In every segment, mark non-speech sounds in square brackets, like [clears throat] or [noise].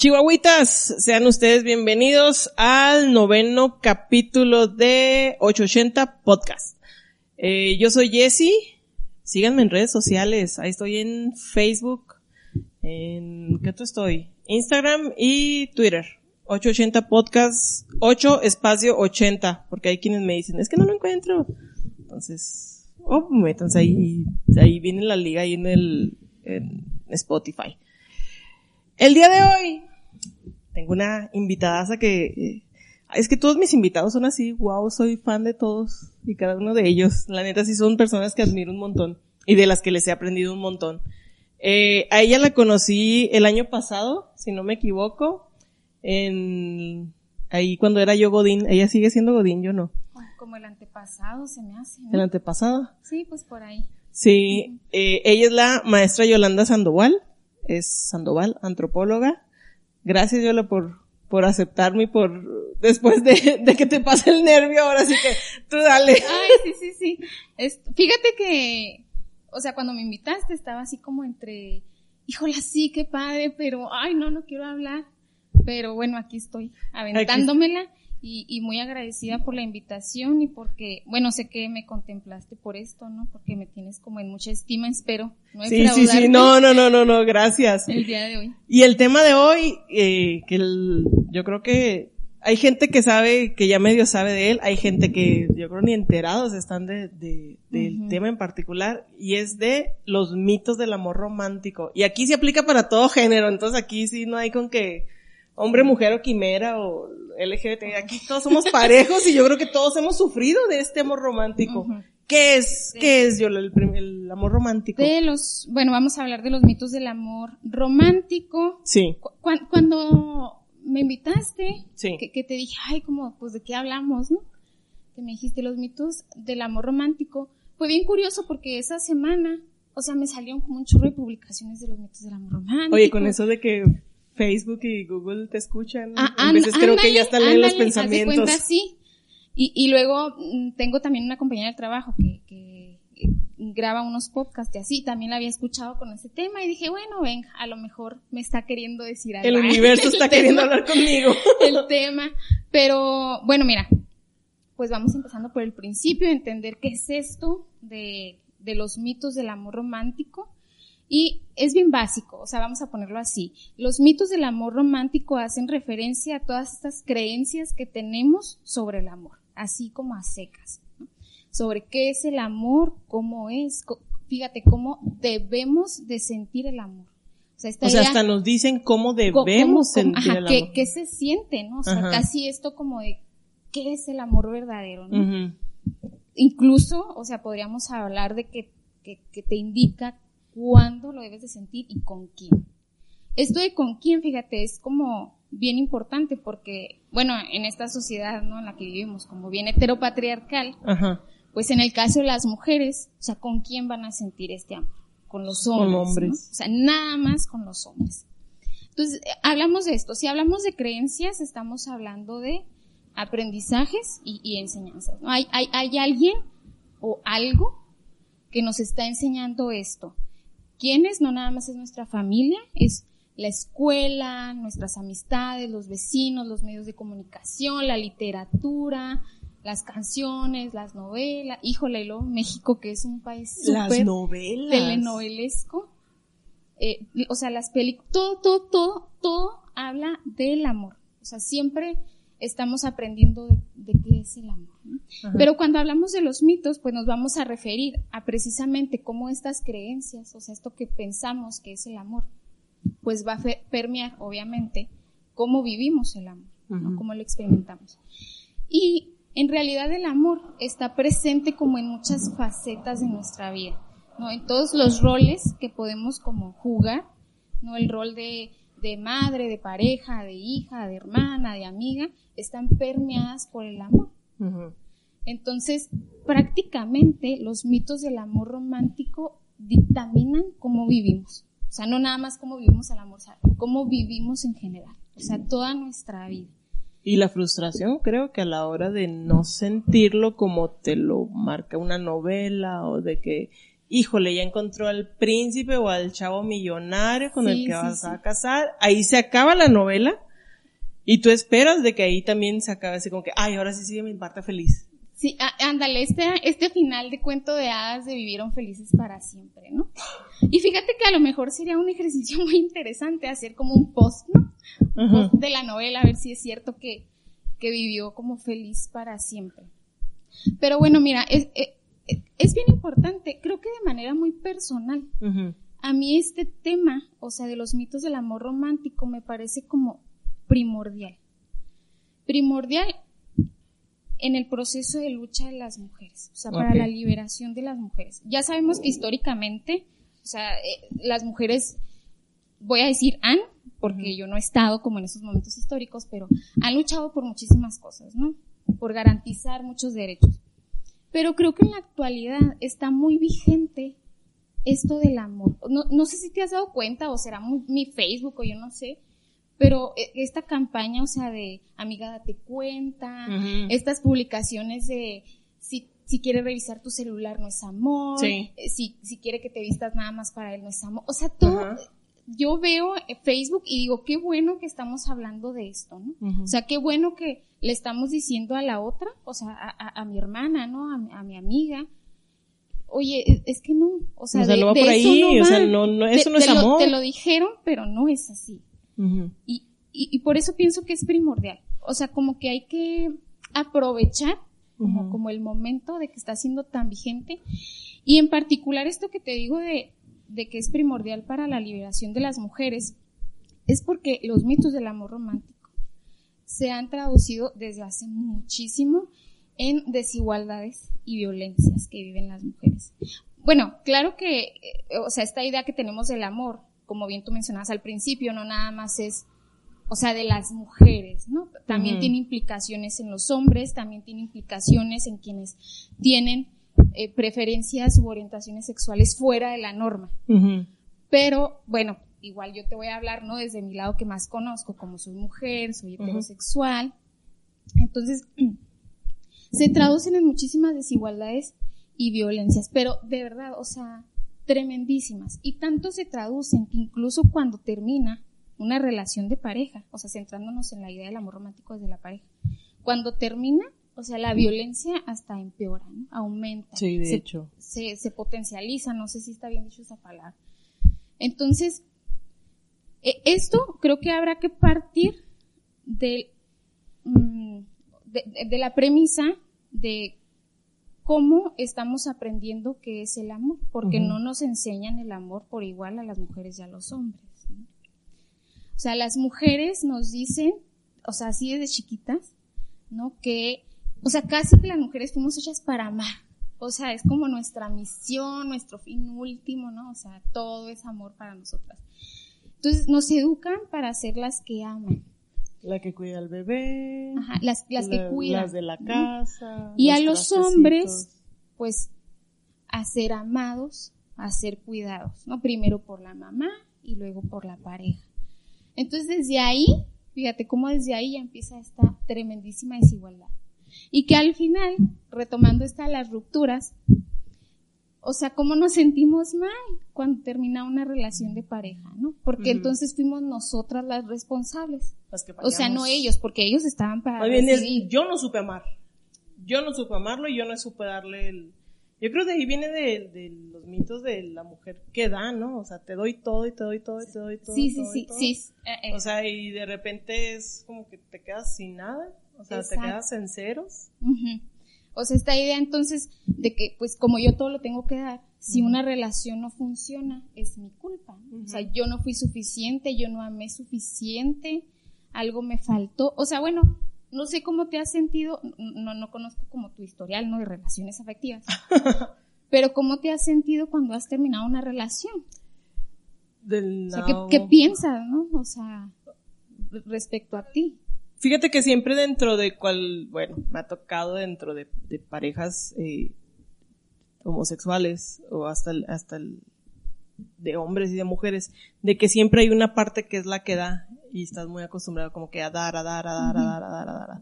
Chihuahuitas, sean ustedes bienvenidos al noveno capítulo de 880 Podcast. Eh, yo soy Jesse, síganme en redes sociales, ahí estoy en Facebook, en, ¿qué otro estoy? Instagram y Twitter. 880 Podcast, 8 espacio 80, porque hay quienes me dicen, es que no lo encuentro. Entonces, oh, métanse ahí, ahí viene la liga ahí en el, en Spotify. El día de hoy tengo una invitada que eh, es que todos mis invitados son así, wow, soy fan de todos y cada uno de ellos. La neta sí son personas que admiro un montón y de las que les he aprendido un montón. Eh, a ella la conocí el año pasado, si no me equivoco, en ahí cuando era yo Godín. Ella sigue siendo Godín, yo no. Como el antepasado se me hace. ¿no? El antepasado. Sí, pues por ahí. Sí, eh, ella es la maestra Yolanda Sandoval, es Sandoval, antropóloga. Gracias Yola por, por aceptarme y por, después de, de que te pase el nervio, ahora sí que tú dale. Ay, sí, sí, sí. Es, fíjate que, o sea, cuando me invitaste estaba así como entre, híjole, sí, qué padre, pero, ay, no, no quiero hablar. Pero bueno, aquí estoy, aventándomela. Y, y, muy agradecida por la invitación y porque, bueno, sé que me contemplaste por esto, ¿no? Porque me tienes como en mucha estima, espero. No sí, sí, sí, no, no, no, no, no, gracias. El día de hoy. Y el tema de hoy, eh, que el, yo creo que hay gente que sabe, que ya medio sabe de él, hay gente que yo creo ni enterados están de, de del uh -huh. tema en particular, y es de los mitos del amor romántico. Y aquí se aplica para todo género, entonces aquí sí no hay con que, hombre, mujer o quimera o LGBT, aquí todos somos parejos y yo creo que todos hemos sufrido de este amor romántico. Uh -huh. ¿Qué es, sí. qué es, yo el, el, amor romántico? De los, bueno, vamos a hablar de los mitos del amor romántico. Sí. Cu cuando me invitaste, sí. que, que, te dije, ay, como, pues de qué hablamos, ¿no? Que me dijiste los mitos del amor romántico. Fue bien curioso porque esa semana, o sea, me salieron como un chorro de publicaciones de los mitos del amor romántico. Oye, con eso de que Facebook y Google te escuchan. Ah, a veces creo que ya están leyendo los pensamientos. Cuenta, sí. Y, y luego mm, tengo también una compañera de trabajo que, que graba unos podcasts y así, también la había escuchado con ese tema y dije, bueno, venga, a lo mejor me está queriendo decir algo. El [laughs] universo está el queriendo tema, hablar conmigo. [laughs] el tema. Pero, bueno, mira, pues vamos empezando por el principio, entender qué es esto de, de los mitos del amor romántico. Y es bien básico, o sea, vamos a ponerlo así. Los mitos del amor romántico hacen referencia a todas estas creencias que tenemos sobre el amor, así como a secas. ¿no? Sobre qué es el amor, cómo es, fíjate cómo debemos de sentir el amor. O sea, o sea hasta nos dicen cómo debemos cómo, sentir ajá, el amor. ¿qué, ¿qué, se siente, no? O sea, ajá. casi esto como de qué es el amor verdadero, ¿no? Uh -huh. Incluso, o sea, podríamos hablar de que, que, que te indica cuándo lo debes de sentir y con quién. Esto de con quién, fíjate, es como bien importante porque, bueno, en esta sociedad, ¿no? En la que vivimos, como bien heteropatriarcal, Ajá. pues en el caso de las mujeres, o sea, ¿con quién van a sentir este amor? Con los hombres. Con hombres. ¿no? O sea, nada más con los hombres. Entonces, hablamos de esto. Si hablamos de creencias, estamos hablando de aprendizajes y, y enseñanzas. ¿no? Hay, hay, hay alguien o algo que nos está enseñando esto. ¿Quiénes? No nada más es nuestra familia, es la escuela, nuestras amistades, los vecinos, los medios de comunicación, la literatura, las canciones, las novelas. Híjole, lo México que es un país súper telenovelesco. Eh, o sea, las películas, todo, todo, todo, todo habla del amor. O sea, siempre estamos aprendiendo de, qué es el amor. Pero cuando hablamos de los mitos, pues nos vamos a referir a precisamente cómo estas creencias, o sea, esto que pensamos que es el amor, pues va a permear, obviamente, cómo vivimos el amor, cómo lo experimentamos. Y en realidad el amor está presente como en muchas facetas de nuestra vida, ¿no? En todos los roles que podemos como jugar, ¿no? El rol de, de madre, de pareja, de hija, de hermana, de amiga, están permeadas por el amor. Entonces, prácticamente los mitos del amor romántico dictaminan cómo vivimos. O sea, no nada más cómo vivimos el amor, o cómo vivimos en general. O sea, toda nuestra vida. Y la frustración creo que a la hora de no sentirlo como te lo marca una novela o de que, híjole, ya encontró al príncipe o al chavo millonario con el que vas a casar, ahí se acaba la novela y tú esperas de que ahí también se acabe así como que, ay, ahora sí sigue mi parte feliz. Sí, ándale, este, este final de cuento de hadas de vivieron felices para siempre, ¿no? Y fíjate que a lo mejor sería un ejercicio [laughs] muy interesante hacer como un post, ¿no? post de la novela, a ver si es cierto que, que vivió como feliz para siempre. Pero bueno, mira, es, es, bien importante, creo que de manera muy personal. A mí este tema, o sea, de los mitos del amor romántico me parece como primordial. Primordial en el proceso de lucha de las mujeres, o sea, para la liberación de las mujeres. Ya sabemos que históricamente, o sea, eh, las mujeres, voy a decir han, porque yo no he estado como en esos momentos históricos, pero han luchado por muchísimas cosas, ¿no? Por garantizar muchos derechos. Pero creo que en la actualidad está muy vigente esto del amor. No, no sé si te has dado cuenta o será mi Facebook o yo no sé, pero eh, esta campaña, o sea, de amiga date cuenta, estas publicaciones de si, si quiere revisar tu celular no es amor, eh, si, si quiere que te vistas nada más para él no es amor, o sea, todo, yo veo Facebook y digo, qué bueno que estamos hablando de esto, ¿no? O sea, qué bueno que le estamos diciendo a la otra, o sea, a, a, mi hermana, ¿no? A, mi amiga, oye, es que no, o sea, de, no va por ahí, o sea, no, no, eso no es amor. te lo dijeron, pero no es así y, y, por eso pienso que es primordial. O sea, como que hay que aprovechar como, como el momento de que está siendo tan vigente. Y en particular esto que te digo de, de que es primordial para la liberación de las mujeres, es porque los mitos del amor romántico se han traducido desde hace muchísimo en desigualdades y violencias que viven las mujeres. Bueno, claro que, eh, o sea, esta idea que tenemos del amor como bien tú mencionabas al principio, no nada más es, o sea, de las mujeres, ¿no? También tiene implicaciones en los hombres, también tiene implicaciones en quienes tienen eh, preferencias u orientaciones sexuales fuera de la norma. Pero, bueno, igual yo te voy a hablar, ¿no? Desde mi lado que más conozco, como soy mujer, soy heterosexual. Entonces, [clears throat] se traducen en muchísimas desigualdades y violencias, pero de verdad, o sea, tremendísimas. Y tanto se traducen que incluso cuando termina una relación de pareja, o sea, centrándonos en la idea del amor romántico desde la pareja, cuando termina, o sea, la violencia hasta empeora, aumenta. Sí, de hecho. Se, se, potencializa, no sé si está bien dicho esa palabra. Entonces, esto creo que habrá que partir de, mm, de la premisa de cómo estamos aprendiendo qué es el amor, porque no nos enseñan el amor por igual a las mujeres y a los hombres. O sea, las mujeres nos dicen, o sea, así desde chiquitas, ¿no? Que, o sea, casi que las mujeres fuimos hechas para amar. O sea, es como nuestra misión, nuestro fin último, ¿no? O sea, todo es amor para nosotras. Entonces, nos educan para ser las que aman. La que cuida al bebé. Ajá, las, las que cuidan. Las de la casa. Y a los hombres, pues, a ser amados, a ser cuidados, ¿no? Primero por la mamá y luego por la pareja. Entonces, desde ahí, fíjate cómo desde ahí ya empieza esta tremendísima desigualdad. Y que al final, retomando esta las rupturas, o sea, cómo nos sentimos mal cuando termina una relación de pareja, ¿no? Porque entonces fuimos nosotras las responsables. o sea, no ellos, porque ellos estaban para Más bien es, yo no supe amar. Yo no supe amarlo y yo no supe darle Yo creo que ahí viene de, de, los mitos de la mujer que da, ¿no? O sea, te doy todo y te doy todo y te doy todo. Sí, sí, todo sí, todo. sí. eh, eh, O sea, y de repente es como que te quedas sin nada. O sea, Exacto. te quedas en ceros. Ujú. O sea, esta idea entonces de que, pues como yo todo lo tengo que dar, si una relación no funciona, es mi culpa. O sea, yo no fui suficiente, yo no amé suficiente, algo me faltó. O sea, bueno, no sé cómo te has sentido, no, no conozco como tu historial, ¿no? De relaciones afectivas. [laughs] pero cómo te has sentido cuando has terminado una relación. Del O sea, ¿qué, qué piensas, no? O sea, respecto a ti. Fíjate que siempre dentro de cual, bueno, me ha tocado dentro de, de parejas eh, homosexuales o hasta el, hasta el de hombres y de mujeres, de que siempre hay una parte que es la que da y estás muy acostumbrado como que a dar, a dar, a dar, a dar, a dar, a dar.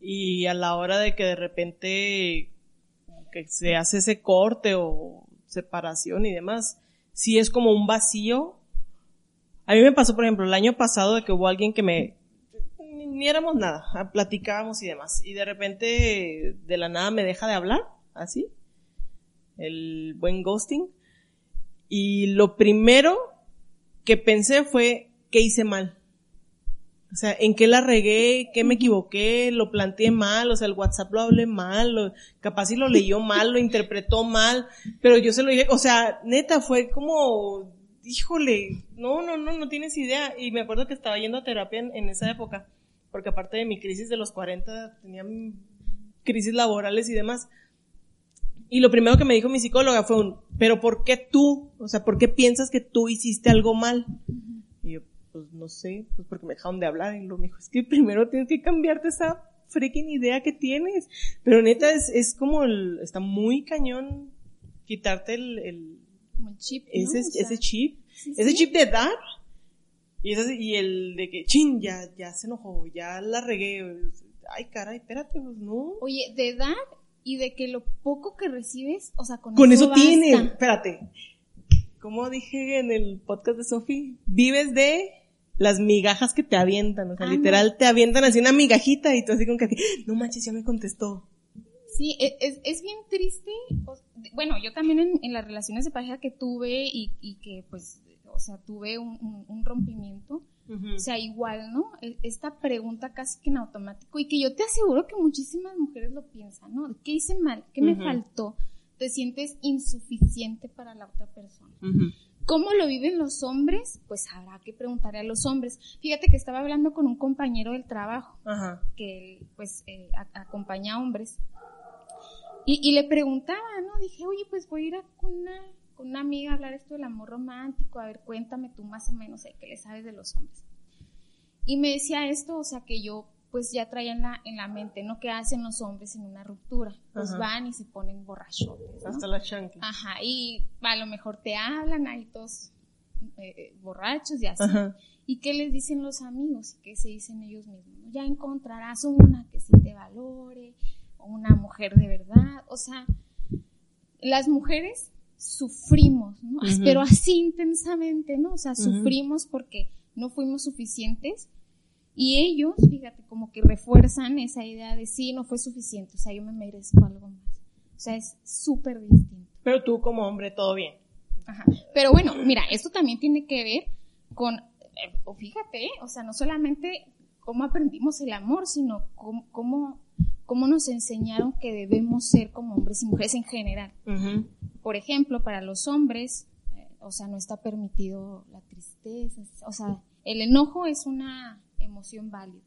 Y a la hora de que de repente que se hace ese corte o separación y demás, sí es como un vacío. A mí me pasó, por ejemplo, el año pasado de que hubo alguien que me, ni, éramos nada, ah, platicábamos y demás. Y de repente, de la nada me deja de hablar, así. El buen ghosting. Y lo primero que pensé fue, ¿qué hice mal? O sea, ¿en qué la regué? ¿Qué me equivoqué? ¿Lo planteé mal? O sea, el WhatsApp lo hablé mal, lo- capaz si lo leyó mal, lo interpretó mal, pero yo se lo dije, o sea, neta, fue como, híjole, no, no, no, no tienes idea. Y me acuerdo que estaba yendo a terapia en, en esa época, porque aparte de mi crisis de los 40, tenía crisis laborales y demás. Y lo primero que me dijo mi psicóloga fue un, pero ¿por qué tú? O sea, ¿por qué piensas que tú hiciste algo mal? Y yo, pues no sé, pues porque me dejaron de hablar. Y luego me dijo, es que primero tienes que cambiarte esa freaking idea que tienes. Pero neta, es, es como el, está muy cañón quitarte el, el Como el chip. ¿no? ese, O sea, ese chip, sí, ese sí. chip de dar. Y, ese- y el de que, chin, ya, ya se enojó, ya la regué. Ay, caray, espérate, pues no. Oye, de dar y de que lo poco que recibes, o sea, con, Con eso basta. tienes, espérate. Como dije en el podcast de Sofi, vives de las migajas que te avientan, o sea, Ah, literal te avientan así una migajita y tú así con que, no manches, ya me contestó. Sí, e- es, es bien triste. Bueno, yo también en, en las relaciones de pareja que tuve y, y que pues, o sea, tuve un, un- un rompimiento, o sea, igual, ¿no? E- Esta pregunta casi que en automático y que yo te aseguro que muchísimas mujeres lo piensan, ¿no? ¿Qué hice mal? ¿Qué me faltó? Te sientes insuficiente para la otra persona. ¿Cómo lo viven los hombres? Pues habrá que preguntarle a los hombres. Fíjate que estaba hablando con un compañero del trabajo que pues eh, a- acompaña a hombres. Y, y le preguntaba, ¿no? Dije, oye, pues voy a ir a una, con una amiga a hablar esto del amor romántico, a ver, cuéntame tú más o menos eh, qué le sabes de los hombres. Y me decía esto, o sea, que yo pues ya traía en la, en la mente, ¿no? ¿Qué hacen los hombres en una ruptura? Pues Ajá. van y se ponen borrachotes, ¿no? Hasta la chancla. Ajá, y a lo mejor te hablan ahí todos eh, eh, borrachos y así. Ajá. ¿Y qué les dicen los amigos? ¿Y qué se dicen ellos mismos? Ya encontrarás una que sí te valore, una mujer de verdad. O sea, las mujeres sufrimos, ¿no? Pero así intensamente, ¿no? O sea, sufrimos porque no fuimos suficientes. Y ellos, fíjate, como que refuerzan esa idea de sí, no fue suficiente, o sea, yo me merezco algo más. O sea, es súper distinto. Pero tú como hombre, todo bien. Ajá. Pero bueno, mira, esto también tiene que ver con, eh, o fíjate, ¿eh? o sea, no solamente cómo aprendimos el amor, sino cómo, cómo, cómo nos enseñaron que debemos ser como hombres y mujeres en general. Por ejemplo, para los hombres, eh, o sea, no está permitido la tristeza, o sea, el enojo es una emoción válida.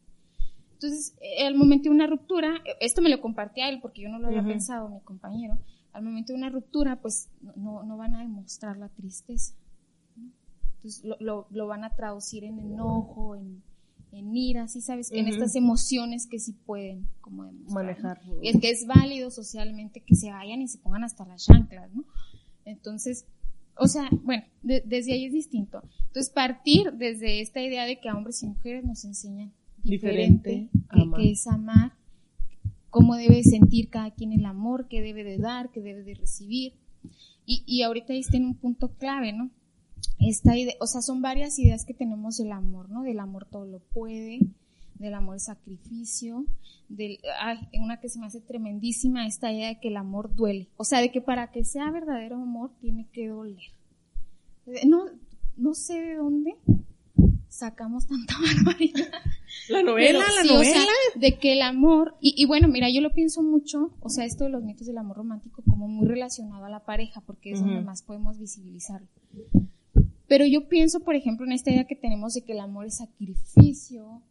Entonces, eh, al momento de una ruptura, eh, esto me lo compartí a él porque yo no lo había pensado, mi compañero, al momento de una ruptura, pues no- no, no van a demostrar la tristeza. ¿no? Entonces, lo, lo, lo van a traducir en enojo, en, en ira, ¿sí sabes? En Ujú. estas emociones que sí pueden como demostrar. ¿no? Manejar. Y es que es válido socialmente que se vayan y se pongan hasta las chanclas, ¿no? Entonces, o sea, bueno, de- desde ahí es distinto. Entonces, partir desde esta idea de que a hombres y mujeres nos enseñan diferente, que, que es amar, cómo debe sentir cada quien el amor, qué debe de dar, qué debe de recibir. Y, y ahorita ahí está en un punto clave, ¿no? Esta idea, o sea, son varias ideas que tenemos del amor, ¿no? Del amor todo lo puede, del amor sacrificio, del, ay, una que se me hace tremendísima, esta idea de que el amor duele. O sea, de que para que sea verdadero amor tiene que doler. No, no sé de dónde sacamos tanta [laughs] barbaridad. La novela, la novela. de que el amor, y, y, bueno, mira, yo lo pienso mucho, o sea, esto de los mitos del amor romántico como muy relacionado a la pareja, porque es donde más podemos visibilizarlo. Pero yo pienso, por ejemplo, en esta idea que tenemos de que el amor es sacrificio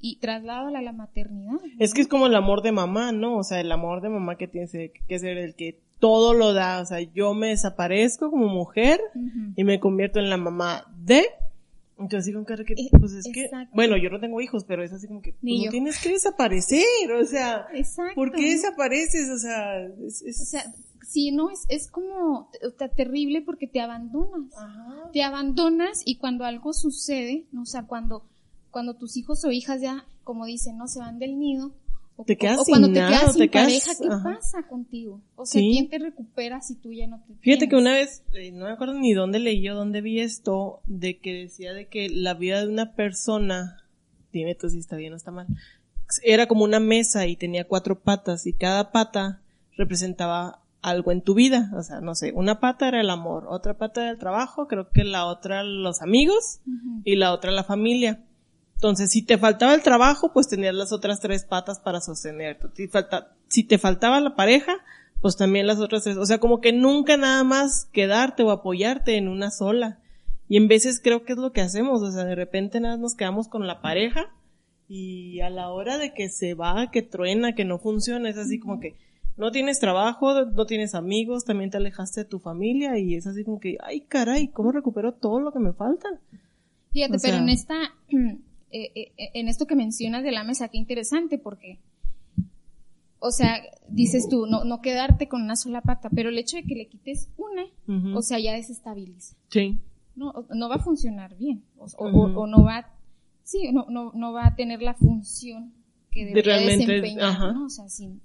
y traslado a la maternidad. Es que es como el amor de mamá, ¿no? O sea, el amor de mamá que tiene que ser el que todo lo da. O sea, yo me desaparezco como mujer y me convierto en la mamá de entonces digo, cara, que, eh, pues es que, bueno, yo no tengo hijos, pero es así como que, pues, no tienes que desaparecer, o sea, Exacto. ¿por qué desapareces? O sea, es, o sea, sí, no, es, es como, está terrible porque te abandonas, Ajá. te abandonas y cuando algo sucede, o sea, cuando, cuando tus hijos o hijas ya, como dicen, no se van del nido, o, te quedas o cuando te quedas sin te pareja, ¿qué pasa contigo? O sea, ¿quién te recupera si tú ya no te Fíjate que una vez, eh, no me acuerdo ni dónde leí yo, dónde vi esto, de que decía de que la vida de una persona, dime tú si está bien o está mal, era como una mesa y tenía cuatro patas y cada pata representaba algo en tu vida. O sea, no sé, una pata era el amor, otra pata era el trabajo, creo que la otra los amigos y la otra la familia. Entonces, si te faltaba el trabajo, pues tenías las otras tres patas para sostenerte. Si, falta, si te faltaba la pareja, pues también las otras tres. O sea, como que nunca nada más quedarte o apoyarte en una sola. Y en veces creo que es lo que hacemos. O sea, de repente nada nos quedamos con la pareja y a la hora de que se va, que truena, que no funciona, es así como que no tienes trabajo, no tienes amigos, también te alejaste de tu familia y es así como que, ay caray, ¿cómo recupero todo lo que me falta? Fíjate, pero en esta [clears throat] eh, eh, eh, en esto que mencionas de la mesa, qué interesante, porque, o sea, dices tú, no, no quedarte con una sola pata, pero el hecho de que le quites una, o sea, ya desestabiliza. Sí. No, no va a funcionar bien, o, o, no va, sí, no, no, no va a tener la función que debería de desempeñar, ¿no? O sea, sin,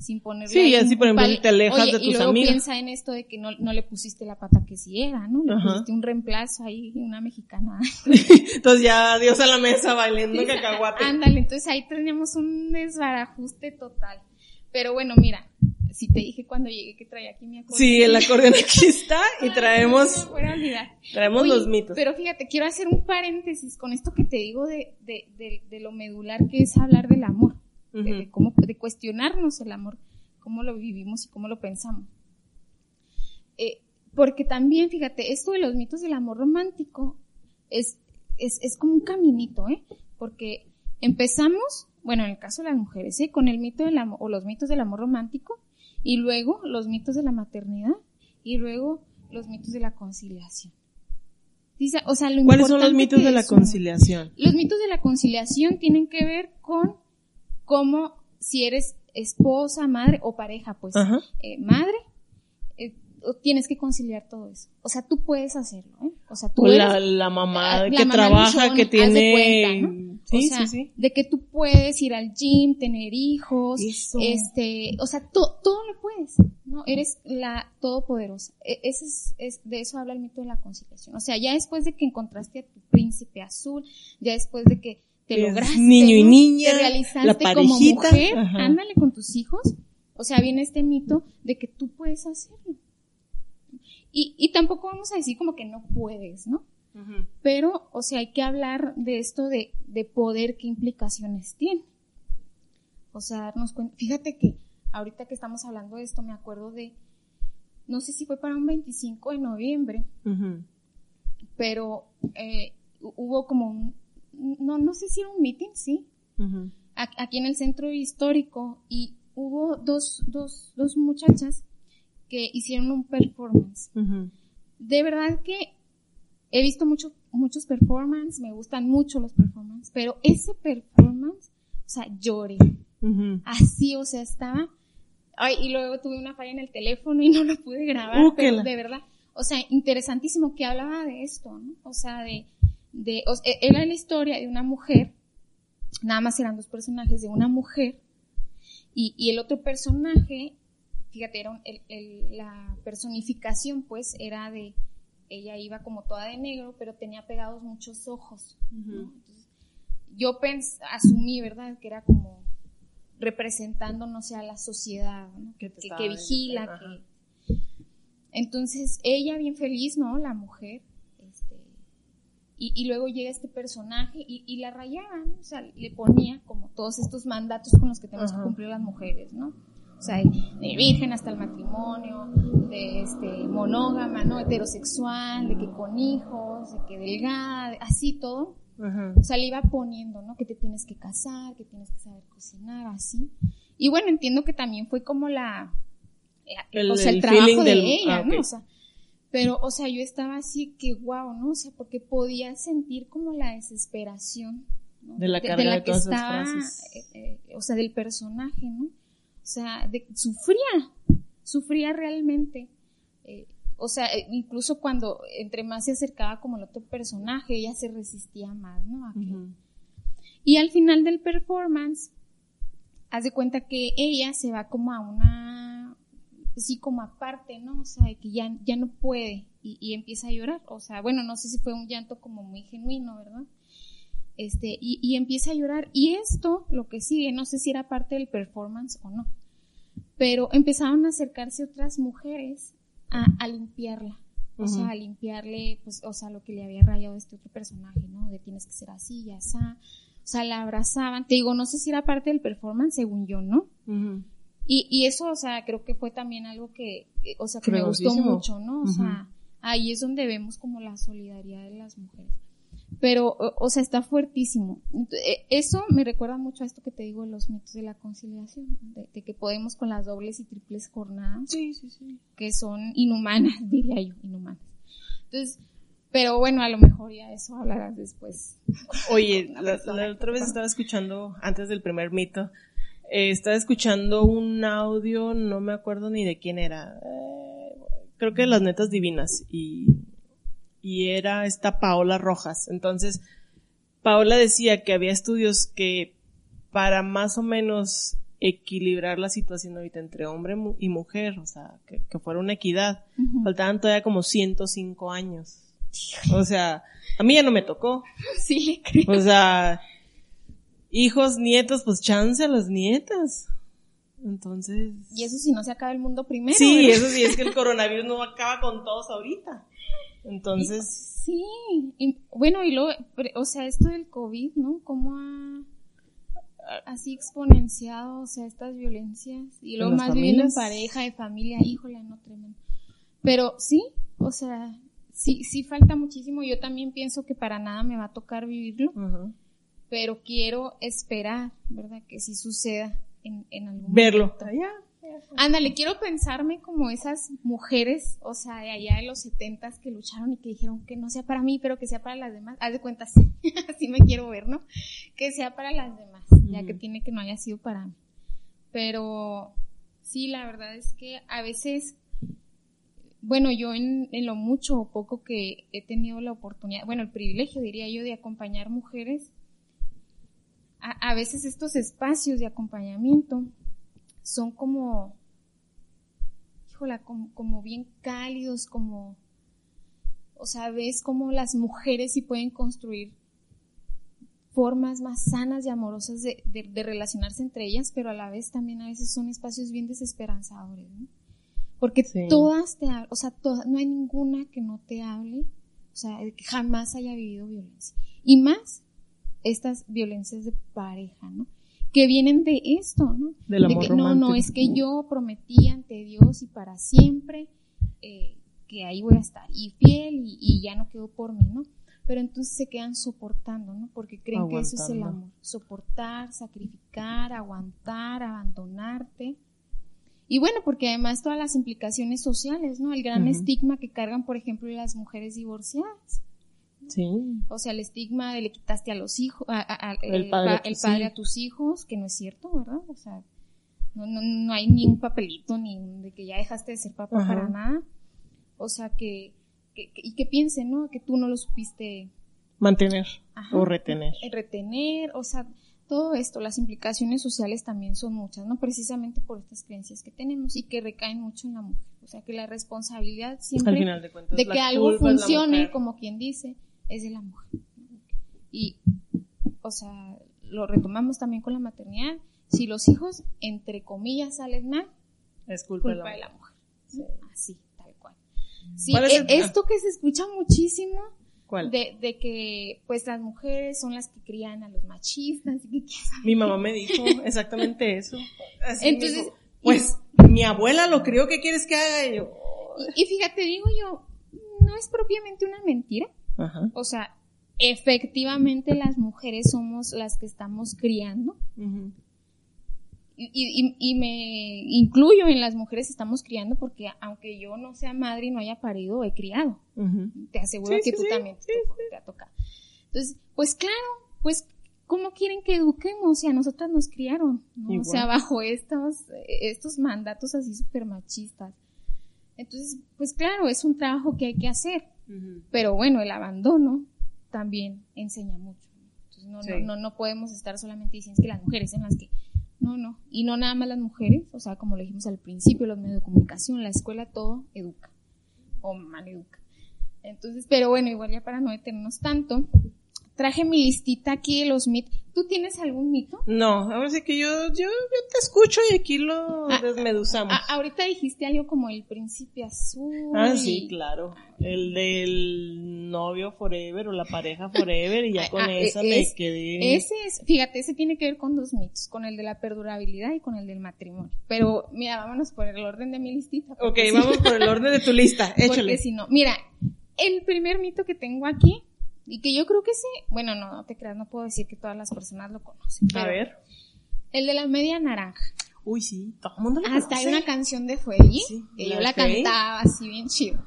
sin ponerle Sí, así por ejemplo te alejas de tus y luego amigos. piensa en esto de que no, no le pusiste la pata que sí era, ¿no? Le pusiste un reemplazo ahí, una mexicana. [laughs] entonces ya adiós a la mesa bailando cacahuate. Ándale, entonces ahí tenemos un desbarajuste total. Pero bueno, mira, si te dije cuando llegué que traía aquí mi acordeón. Sí, el acordeón aquí está y traemos, traemos los mitos. Pero fíjate, quiero hacer un paréntesis con esto que te digo de, de, de, de lo medular que es hablar del amor de, cómo, de cuestionarnos el amor, cómo lo vivimos y cómo lo pensamos. Eh, porque también, fíjate, esto de los mitos del amor romántico es, es, es como un caminito, ¿eh? Porque empezamos, bueno, en el caso de las mujeres, ¿eh? Con el mito del amor, o los mitos del amor romántico, y luego los mitos de la maternidad, y luego los mitos de la conciliación. O sea, lo ¿Cuáles son los mitos de la conciliación? Los mitos de la conciliación tienen que ver con como si eres esposa, madre o pareja, pues eh, madre, eh, tienes que conciliar todo eso. O sea, tú puedes hacerlo, ¿eh? O sea, tú o la, la, mamá que trabaja, que tiene... Sí, sí, sí. De que tú puedes ir al gym, tener hijos, este, o sea, todo lo puedes, ¿no? Eres la todopoderosa. E, ese es, es, de eso habla el mito de la conciliación. O sea, ya después de que encontraste a tu príncipe azul, ya después de que te lograste, niño y niña, te realizaste como mujer, ándale con tus hijos. O sea, viene este mito de que tú puedes hacerlo. Y, y tampoco vamos a decir como que no puedes, ¿no? Pero, o sea, hay que hablar de esto de, de poder, qué implicaciones tiene. O sea, darnos cuenta. Fíjate que ahorita que estamos hablando de esto, me acuerdo de, no sé si fue para un 25 de noviembre, pero eh, hubo como un, no, no sé si era un meeting, sí, aquí en el centro histórico y hubo dos, dos, dos muchachas que hicieron un performance. De verdad que he visto mucho, muchos performances, me gustan mucho los performances, pero ese performance, o sea, lloré. Así, o sea, estaba... Ay, y luego tuve una falla en el teléfono y no lo pude grabar, pero de verdad, o sea, interesantísimo que hablaba de esto, ¿no? O sea, de, de, e, era la historia de una mujer, nada más eran dos personajes de una mujer, y, y el otro personaje, fíjate, era el, la personificación pues era de, ella iba como toda de negro, pero tenía pegados muchos ojos. yo pens asumí, ¿verdad? Que era como representando, no sé, a la sociedad, ¿no? que, que, vigila, que... Entonces, ella bien feliz, ¿no? La mujer. Y, y, luego llega este personaje y, y la rayaba, ¿no? O sea, le ponía como todos estos mandatos con los que tenemos que cumplir las mujeres, ¿no? O sea, de virgen hasta el matrimonio, de este, monógama, ¿no? Heterosexual, de que con hijos, de que delgada, así todo. O sea, le iba poniendo, ¿no? Que te tienes que casar, que tienes que saber cocinar, así. Y bueno, entiendo que también fue como la, eh, el, o sea, el, trabajo de ella, ah, ¿no? O sea, pero, o sea, yo estaba así que wow, ¿no? O sea, porque podía sentir como la desesperación, ¿no? De la carga de, la que estaba, eh, eh, o sea, del personaje, ¿no? O sea, de, sufría, sufría realmente. Eh, o sea, incluso cuando entre más se acercaba como el otro personaje, ella se resistía más, ¿no? Y al final del performance, haz de cuenta que ella se va como a una, sí, como aparte, ¿no? O sea, que ya, ya no puede y, y empieza a llorar. O sea, bueno, no sé si fue un llanto como muy genuino, ¿verdad? este, y, y, empieza a llorar. Y esto, lo que sigue, no sé si era parte del performance o no, pero empezaron a acercarse otras mujeres a, a limpiarla. O sea, a limpiarle, pues, o sea, lo que le había rayado este otro personaje, ¿no? De tienes que ser así, ya está. O sea, la abrazaban. Te digo, no sé si era parte del performance, según yo, ¿no? Y, y eso, o sea, creo que fue también algo que, o sea, que me gustó mucho, ¿no? O sea, ahí es donde vemos como la solidaridad de las mujeres pero, o, sea, está fuertísimo. E, eso me recuerda mucho a esto que te digo de los mitos de la conciliación, de, que podemos con las dobles y triples jornadas, sí, sí, sí. que son inhumanas, [laughs] diría yo, inhumanas. Entonces, pero bueno, a lo mejor ya eso hablarás después. Oye, la, [laughs] otra vez estaba escuchando, antes del primer mito, eh, estaba escuchando un audio, no me acuerdo ni de quién era, eh, creo que de las netas divinas, y y era esta Paola Rojas. Entonces, Paola decía que había estudios que para más o menos equilibrar la situación ahorita entre hombre y mujer, o sea, que, fuera una equidad, faltaban todavía como 105 años. O sea, a mí ya no me tocó. [laughs] Sí, creo. O sea, hijos, nietos, pues chance a las nietas. Entonces. Y eso si no se acaba el mundo primero. Sí, eso sí, es que el coronavirus no acaba con todos ahorita. Entonces. Sí, bueno, y luego, o sea, esto del COVID, ¿no? ¿Cómo ha así exponenciado, o sea, estas violencias? Y luego más viviendo en pareja, de familia, híjole, no tremendo. Pero sí, o sea, sí, sí falta muchísimo. Yo también pienso que para nada me va a tocar vivirlo. Pero quiero esperar, ¿verdad? Que sí suceda en, en algún Verlo. momento. Verlo. Ándale, quiero pensarme como esas mujeres, o sea, de allá de los setentas que lucharon y que dijeron que no sea para mí, pero que sea para las demás. Haz de cuenta, sí, [laughs] así me quiero ver, ¿no? Que sea para las demás, ya que tiene que no haya sido para mí. Pero sí, la verdad es que a veces, bueno, yo en, en lo mucho o poco que he tenido la oportunidad, bueno, el privilegio, diría yo, de acompañar mujeres, a, a veces estos espacios de acompañamiento son como, híjola, como, bien cálidos, como, o sea, ves como las mujeres sí pueden construir formas más sanas y amorosas de, relacionarse entre ellas, pero a la vez también a veces son espacios bien desesperanzadores, ¿no? Porque todas te hablan, o sea, todas, no hay ninguna que no te hable, o sea, que jamás haya vivido violencia. Y más estas violencias de pareja, ¿no? que vienen de esto, ¿no? Del de que, no, no, es que yo prometí ante Dios y para siempre eh, que ahí voy a estar y fiel y, ya no quedó por mí, ¿no? Pero entonces se quedan soportando, ¿no? Porque creen que eso es el amor. Soportar, sacrificar, aguantar, abandonarte. Y bueno, porque además todas las implicaciones sociales, ¿no? El gran estigma que cargan, por ejemplo, las mujeres divorciadas. Sí. O sea, el estigma de le quitaste a los hijos, el, padre, a tus hijos, que no es cierto, ¿verdad? O sea, no, no, no hay ni un papelito ni de que ya dejaste de ser papá para nada. O sea, que, que, y que piensen, ¿no? Que tú no lo supiste mantener o retener. Eh, retener, o sea, todo esto, las implicaciones sociales también son muchas, ¿no? Precisamente por estas creencias que tenemos y que recaen mucho en la mujer. O sea, que la responsabilidad siempre de, que algo funcione, como quien dice, es de la mujer. Y, o sea, lo retomamos también con la maternidad, si los hijos, entre comillas, salen mal, Es culpa, culpa de la mujer. Así, tal cual. Sí, ¿Cuál es e- el- esto que se escucha muchísimo ¿Cuál? de, de que pues las mujeres son las que crían a los machistas y que Mi mamá me dijo [laughs] exactamente eso. Así Entonces, dijo, pues, mi abuela lo crió, ¿qué quieres que haga? Y yo, Y, y fíjate, digo yo, no es propiamente una mentira. Ajá. O sea, efectivamente las mujeres somos las que estamos criando. Y, y- y me incluyo en las mujeres que estamos criando porque aunque yo no sea madre y no haya parido, he criado. Te aseguro Sí, que sí, tú sí, también te, tocó- te ha tocado. Entonces, pues claro, pues ¿cómo quieren que eduquemos? Si a nosotras nos criaron, ¿no? O sea, bajo estos, estos mandatos así súper machistas. Entonces, pues claro, es un trabajo que hay que hacer. Pero bueno, el abandono también enseña mucho. Entonces, no, Sí. no, no, no podemos estar solamente diciendo que las mujeres en las que... No, no. Y no nada más las mujeres, o sea, como lo dijimos al principio, los medios de comunicación, la escuela, todo educa. O mal educa. Entonces, pero bueno, igual ya para no detenernos tanto, traje mi listita aquí de los mitos. ¿Tú tienes algún mito? No, ahora sí que yo, yo, yo te escucho y aquí lo Ah, desmeduzamos. A- ahorita dijiste algo como el príncipe azul. Ah, sí, claro. El del novio forever o la pareja forever y ya Ah, con ah, esa es- me quedé. Ese es, fíjate, ese tiene que ver con dos mitos, con el de la perdurabilidad y con el del matrimonio. Pero mira, vámonos por el orden de mi listita. Ok, porque vamos por el orden de tu lista. [laughs] Porque Échale. si no, mira, el primer mito que tengo aquí, y que yo creo que sí, bueno, no, no te creas, no puedo decir que todas las personas lo conocen. A ver. El de la media naranja. Uy, sí, todo el mundo lo Hasta hay una canción de Fuegi, Sí, que yo la cantaba así bien chido.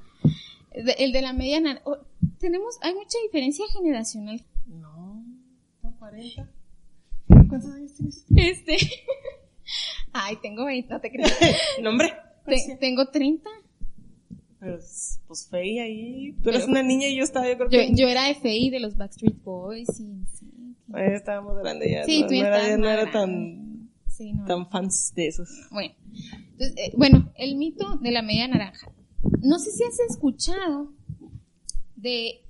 El de, el de la media naranja. oh, tenemos, hay mucha diferencia generacional. No, son 40. ¿Cuántos años tienes? Este. [laughs] Ay, tengo 20, no te creas. [laughs] No, hombre. Te- tengo 30. Pues, pues Fey ahí. Tú eres una niña y yo estaba, yo creo Yo, que. yo era FI de los Backstreet Boys y sí. Ahí estábamos grandes ya. Sí, no, tú no era, no era tan, Sí, no. tan fans de esos. Bueno, Entonces, eh, bueno, el mito de la media naranja. No sé si has escuchado de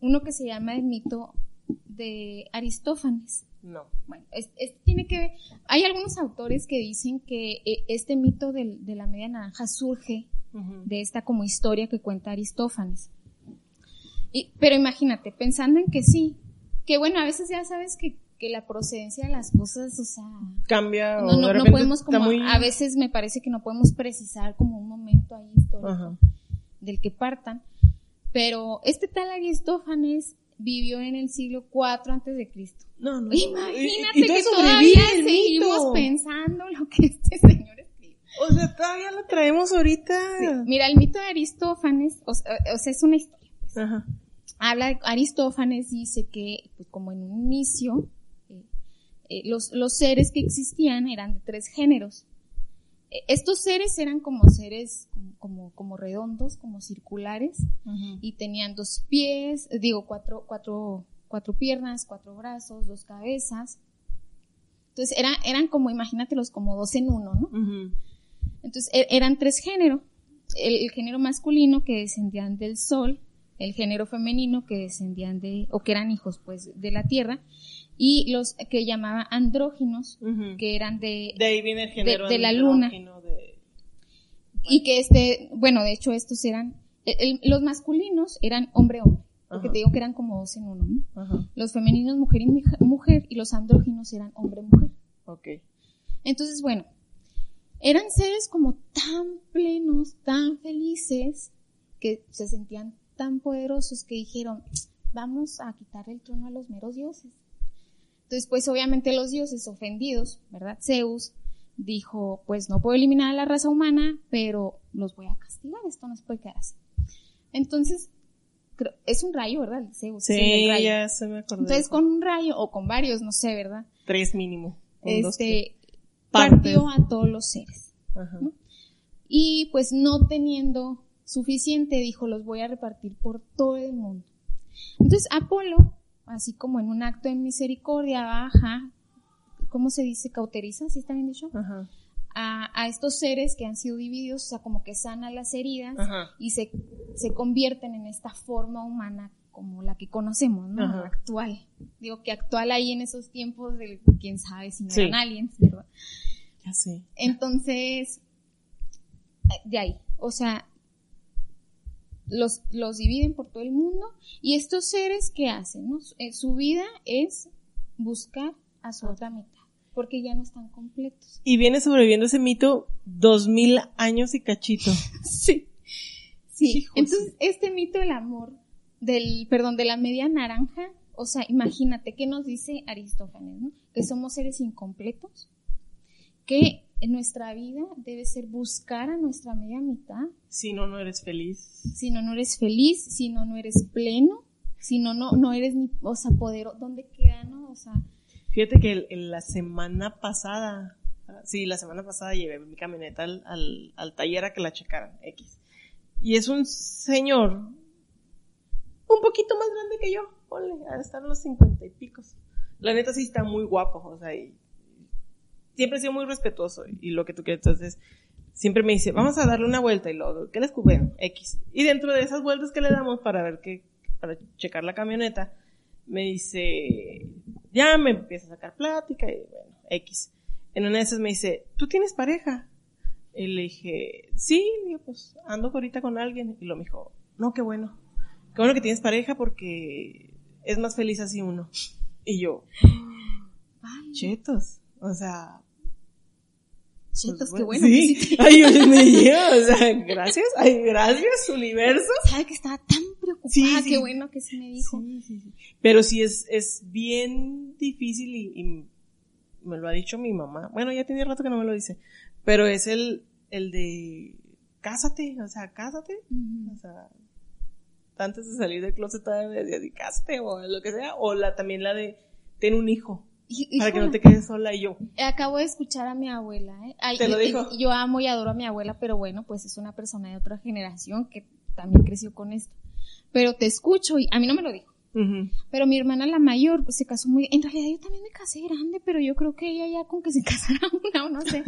uno que se llama el mito de Aristófanes. No. Bueno, es, es- tiene que ver, hay algunos autores que dicen que eh, este mito del- de la media naranja surge De esta como historia que cuenta Aristófanes. Y, pero imagínate, pensando en que sí, que bueno, a veces ya sabes que, que la procedencia de las cosas, o sea, Cambia. o no, de no, podemos como, muy- a veces me parece que no podemos precisar como un momento ahí histórico Ajá. del que partan, pero este tal Aristófanes vivió en el siglo IV antes de Cristo. No, no. Imagínate Y- y que todavía seguimos pensando lo que este señor. O sea, todavía lo traemos ahorita. Mira, el mito de Aristófanes, o sea, o sea, es una historia. pues. Ajá. Habla, Aristófanes dice que, pues, como en un inicio, eh, eh, los, los seres que existían eran de tres géneros. Eh, estos seres eran como seres como, como, redondos, como circulares, y tenían dos pies, digo, cuatro, cuatro, cuatro piernas, cuatro brazos, dos cabezas. Entonces eran, eran como, imagínatelos, como dos en uno, ¿no? Ujú. Entonces e- eran tres géneros. El, el género masculino que descendían del sol, el género femenino que descendían de, o que eran hijos pues de la tierra, y los que llamaban andróginos, que eran de, De ahí viene el género de la luna. y que este, bueno, de hecho estos eran, el- el- los masculinos eran hombre-hombre, porque Ajá. te digo que eran como dos en uno, ¿no? Ajá. Los femeninos mujer y mujer, y los andróginos eran hombre-mujer. Ok. Entonces, bueno, eran seres como tan plenos, tan felices, que se sentían tan poderosos que dijeron, vamos a quitarle el trono a los meros dioses. Entonces, pues obviamente los dioses ofendidos, ¿verdad? Zeus dijo, pues no puedo eliminar a la raza humana, pero los voy a castigar, esto no se puede quedar así. Entonces, creo- es un rayo, ¿verdad? Zeus. Sí, rayo. ya se me acordó. Entonces, con un rayo, o con varios, no sé, ¿verdad? Tres mínimo. Este. Partió a todos los seres. Ajá. ¿no? Y pues no teniendo suficiente, dijo, los voy a repartir por todo el mundo. Entonces Apolo, así como en un acto de misericordia, baja, ¿cómo se dice? Cauteriza, ¿sí está bien dicho? Ajá. A, a estos seres que han sido divididos, o sea, como que sana las heridas Ajá. y se, se convierten en esta forma humana como la que conocemos, ¿no? Ajá. Actual. Digo que actual ahí en esos tiempos de quién sabe si no Sí. eran aliens, ¿verdad? Ya sé. Entonces, de ahí, o sea, los, los dividen por todo el mundo y estos seres, ¿qué hacen? no? Eh, Su vida es buscar a su otra mitad, porque ya no están completos. Y viene sobreviviendo ese mito dos mil años y cachito. [laughs] Sí. Sí. Entonces, este mito del amor, del, perdón, de la media naranja, o sea, imagínate, ¿qué nos dice Aristófanes, no? Que somos seres incompletos, que en nuestra vida debe ser buscar a nuestra media mitad, Si no, no eres feliz. si no, no eres feliz, si no, no eres pleno, si no, no, no eres ni, o sea, poderoso, ¿dónde queda, no? O sea, Fíjate que el- el- la semana pasada, sí, la semana pasada llevé mi camioneta al, al, al taller a que la checaran, X. Y es un señor un poquito más grande que yo, ponle, a estar en los cincuenta y picos. La neta sí está muy guapo, o sea, y siempre he sido muy respetuoso y lo que tú quieras. Entonces, siempre me dice, vamos a darle una vuelta y luego, ¿qué les cubre? X. Y dentro de esas vueltas que le damos para ver qué, para checar la camioneta, me dice, ya me empieza a sacar plática y bueno, X. En una de esas me dice, ¿tú tienes pareja? Y le dije, sí, dije, pues ando ahorita con alguien. Y lo me dijo, no, qué bueno. Qué bueno que tienes pareja porque es más feliz así uno. Y yo, [gasps] ay, chetos. O sea, pues, qué bueno. Sí. que sí te- [laughs] Ay, Dios mío, o sea, gracias, ay, gracias, universo. Sabe que estaba tan preocupada, Sí, sí. qué bueno que sí me dijo. Sí, sí, sí. Pero sí es, es bien difícil y, y me lo ha dicho mi mamá. Bueno, ya tiene rato que no me lo dice. Pero es el, el de cásate, o sea, cásate. O sea, antes de salir del closet todavía de, de cásate o lo que sea. O la, también la de ten un hijo. Para que no te quedes sola y yo. Acabo de escuchar a mi abuela, ¿eh? Ay, ¿Te lo dijo? Yo amo y adoro a mi abuela, pero bueno, pues es una persona de otra generación que también creció con esto. Pero te escucho y a mí no me lo dijo. Pero mi hermana la mayor pues, se casó muy... En realidad yo también me casé grande, pero yo creo que ella ya con que se [laughs] casara una o no sé.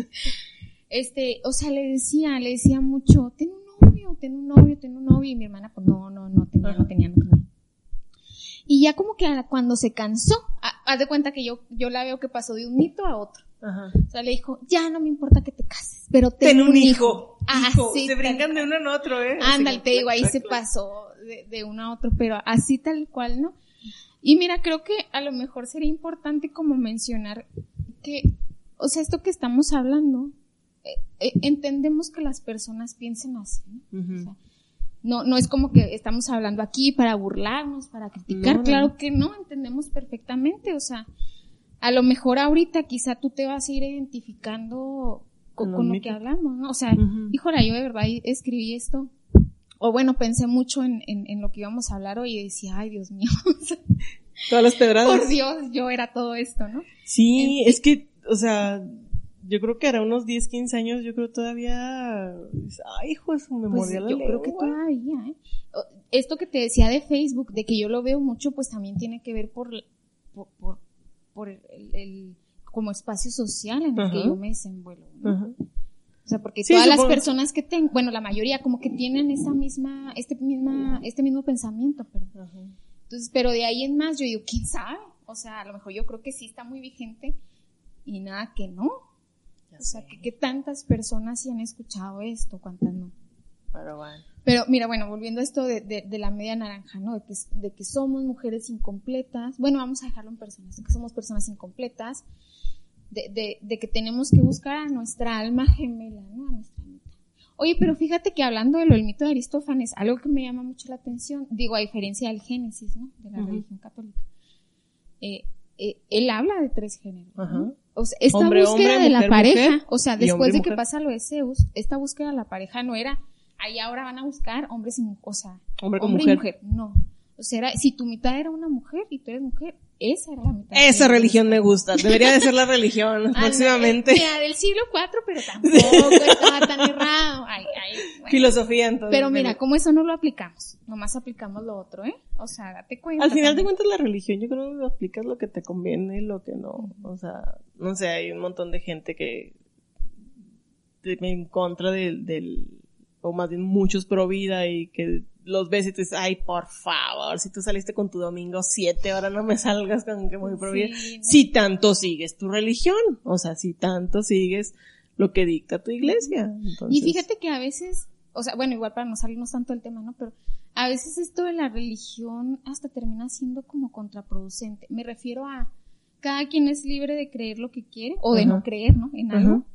Este, o sea, le decía, le decía mucho, ten un novio, ten un novio, ten un novio. Y mi hermana, pues no, no, no tenía, no tenía, no tenía. Y ya como que cuando se cansó, haz de cuenta que yo, yo la veo que pasó de un mito a otro. Ajá. O sea, le dijo, ya no me importa que te cases, pero ten, Ten un hijo. Ah, Hijo. sí, se tal brincan de uno en otro, ¿eh? Así Ándale, te digo, ahí se pasó de, de uno a otro, pero así tal cual, ¿no? Y mira, creo que a lo mejor sería importante como mencionar que, o sea, esto que estamos hablando, eh, eh, entendemos que las personas piensen así, ¿no? Ujú. O sea, no, no es como que estamos hablando aquí para burlarnos, para criticar, No, no, claro que no, entendemos perfectamente, o sea, a lo mejor ahorita quizá tú te vas a ir identificando Con lo que hablamos, ¿no? O sea, híjole, yo de verdad escribí esto, o bueno, pensé mucho en, en, en lo que íbamos a hablar hoy y decía, ay Dios mío, [laughs] Todas las pedradas. por Dios, yo era todo esto, ¿no? Sí, es que, o sea, yo creo que era unos 10, 15 años, yo creo todavía, ay, hijo, eso me Pues mordía la yo creo que todavía, ¿eh? Esto que te decía de Facebook, de que yo lo veo mucho, pues también tiene que ver por, por, por, por el, el- como espacio social en el que yo me desenvuelvo, ¿no? Ajá. O sea, porque Sí, todas las personas que tengo, bueno, la mayoría como que tienen esa misma, este misma, este mismo pensamiento, perdón. Ajá. Entonces, pero de ahí en más yo digo, ¿quién sabe? O sea, a lo mejor yo creo que sí está muy vigente y nada que no. O sea, que, que tantas personas sí han escuchado esto, cuántas no. Pero bueno. Pero mira, bueno, volviendo a esto de, de- de la media naranja, ¿no? De que, de que somos mujeres incompletas. Bueno, vamos a dejarlo en personas, de que somos personas incompletas. De, de, de que tenemos que buscar a nuestra alma gemela, ¿no? A nuestra mitad. Oye, pero fíjate que hablando de lo del mito de Aristófanes, algo que me llama mucho la atención, digo, a diferencia del Génesis, ¿no? De la religión católica. Eh, eh, él habla de tres géneros. ¿no? O sea, esta Hombre, búsqueda hombre, de la pareja, mujer, o sea, después de que pasa lo de Zeus, esta búsqueda de la pareja no era, ahí ahora van a buscar hombres y mujeres, o sea, Hombre con hombre mujer. y mujer, no. O sea, era, si tu mitad era una mujer y tú eres mujer, esa era la mitad. Esa religión me gusta. Debería de ser la religión [laughs] Ándale, próximamente. Mira, del siglo IV, pero tampoco [laughs] estaba tan errado. Ay, ay, bueno. Filosofía, entonces. Pero mira, como eso no lo aplicamos, nomás aplicamos lo otro, ¿eh? O sea, date cuenta. Al final de cuentas la religión, yo creo que aplicas lo que te conviene y lo que no. O sea, no sé, hay un montón de gente que en contra del, del, o más bien muchos pro vida y que los ves y tú dices, ay, por favor, si tú saliste con tu domingo siete, ahora no me salgas con que. Sí, no. Si tanto sigues tu religión, o sea, si tanto sigues lo que dicta tu iglesia. Y fíjate que a veces, o sea, bueno, igual para no salirnos tanto del tema, ¿no? Pero a veces esto de la religión hasta termina siendo como contraproducente. Me refiero a cada quien es libre de creer lo que quiere o de Ajá. no creer, ¿no? En algo. Ajá.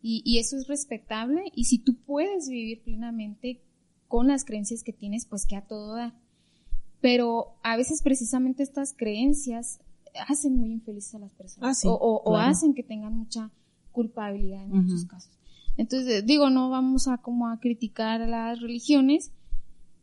Y, y eso es respetable. Y si tú puedes vivir plenamente con las creencias que tienes, pues que a todo dar. Pero a veces precisamente estas creencias hacen muy infelices a las personas. Ah, sí, o o- o claro. hacen que tengan mucha culpabilidad en muchos casos. Entonces, digo, no vamos a como a criticar a las religiones.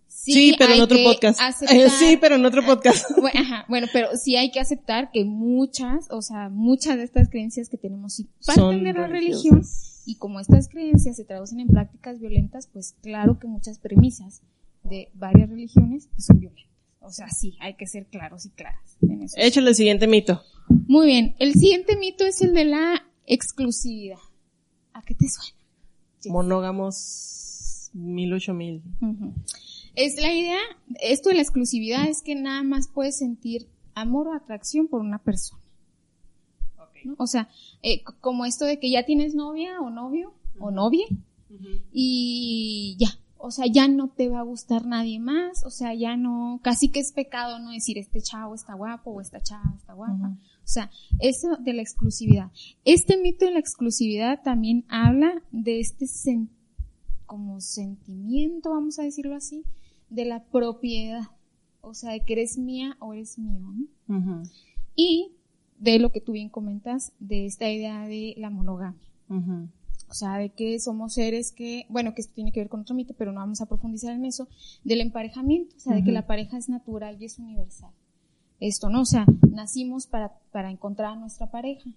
Sí, pero en otro podcast. aceptar- [laughs] sí, pero en otro podcast. [laughs] bueno, ajá, bueno, pero sí hay que aceptar que muchas, o sea, muchas de estas creencias que tenemos sí parten Son de la religión y como estas creencias se traducen en prácticas violentas, pues claro que muchas premisas de varias religiones pues, son violentas. O sea, sí, hay que ser claros y claras en eso. Échale el siguiente mito. Muy bien, el siguiente mito es el de la exclusividad. ¿A qué te suena? Sí. Monógamos mil ocho mil. Es la idea, esto de la exclusividad es que nada más puedes sentir amor o atracción por una persona. ¿No? O sea, eh, como esto de que ya tienes novia o novio o novia y ya, o sea, ya no te va a gustar nadie más, o sea, ya no, casi que es pecado no decir este chavo está guapo o esta chava está guapa. O sea, eso de la exclusividad. Este mito de la exclusividad también habla de este sen- como sentimiento, vamos a decirlo así, de la propiedad. O sea, de que eres mía o eres mío, Y de lo que tú bien comentas, de esta idea de la monogamia. ujú. O sea, de que somos seres que, bueno, que esto tiene que ver con otro mito, pero no vamos a profundizar en eso, del emparejamiento, o sea, de que la pareja es natural y es universal. Esto, ¿no? O sea, nacimos para, para encontrar a nuestra pareja.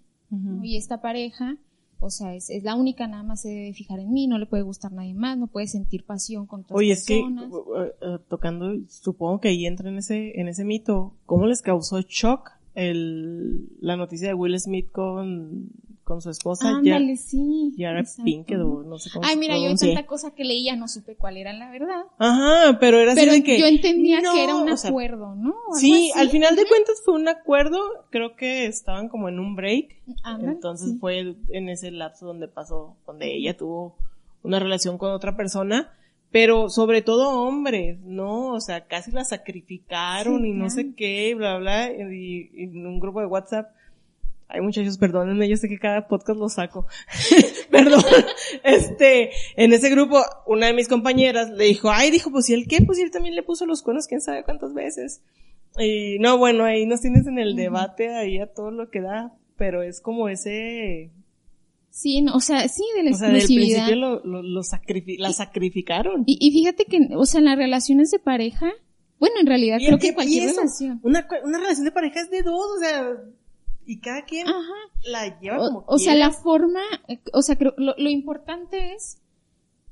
Y esta pareja, o sea, es, es la única, nada más se debe fijar en mí, no le puede gustar nadie más, no puede sentir pasión con otras Oye, es que uh, uh, uh, tocando, supongo que ahí entra en ese, en ese mito. ¿Cómo les causó shock el, la noticia de Will Smith con, con su esposa? Ándale, Ya- sí. Yara. Pinkett o no sé cómo Ay, mira, yo tanta cosa que leía no supe cuál era la verdad. Ajá, pero era así de que... yo entendía no, que era un o sea, acuerdo, ¿no? Sí, así. al final de cuentas fue un acuerdo, creo que estaban como en un break, Ándale, entonces sí. fue en ese lapso donde pasó, donde ella tuvo una relación con otra persona, pero sobre todo hombres, ¿no? O sea, casi la sacrificaron Sí, y no claro. sé qué, bla, bla, y, y en un grupo de WhatsApp, ay muchachos, perdónenme, yo sé que cada podcast lo saco, [laughs] perdón, este, en ese grupo, una de mis compañeras le dijo, ay, dijo, pues, ¿y él qué? Pues, y él también le puso los cuernos, quién sabe cuántas veces. Y no, bueno, ahí nos tienes en el debate, ahí a todo lo que da, pero es como ese, Sí, no, o sea, sí, de la o sea, del exclusividad. principio lo, lo, lo la sacrificaron. Y, y fíjate que, o sea, en las relaciones de pareja, bueno, en realidad creo que cualquier pienso, relación. Una, una relación de pareja es de dos, o sea, y cada quien Ajá. la lleva O, como o sea, quiere. la forma, eh, o sea, creo, lo, lo importante es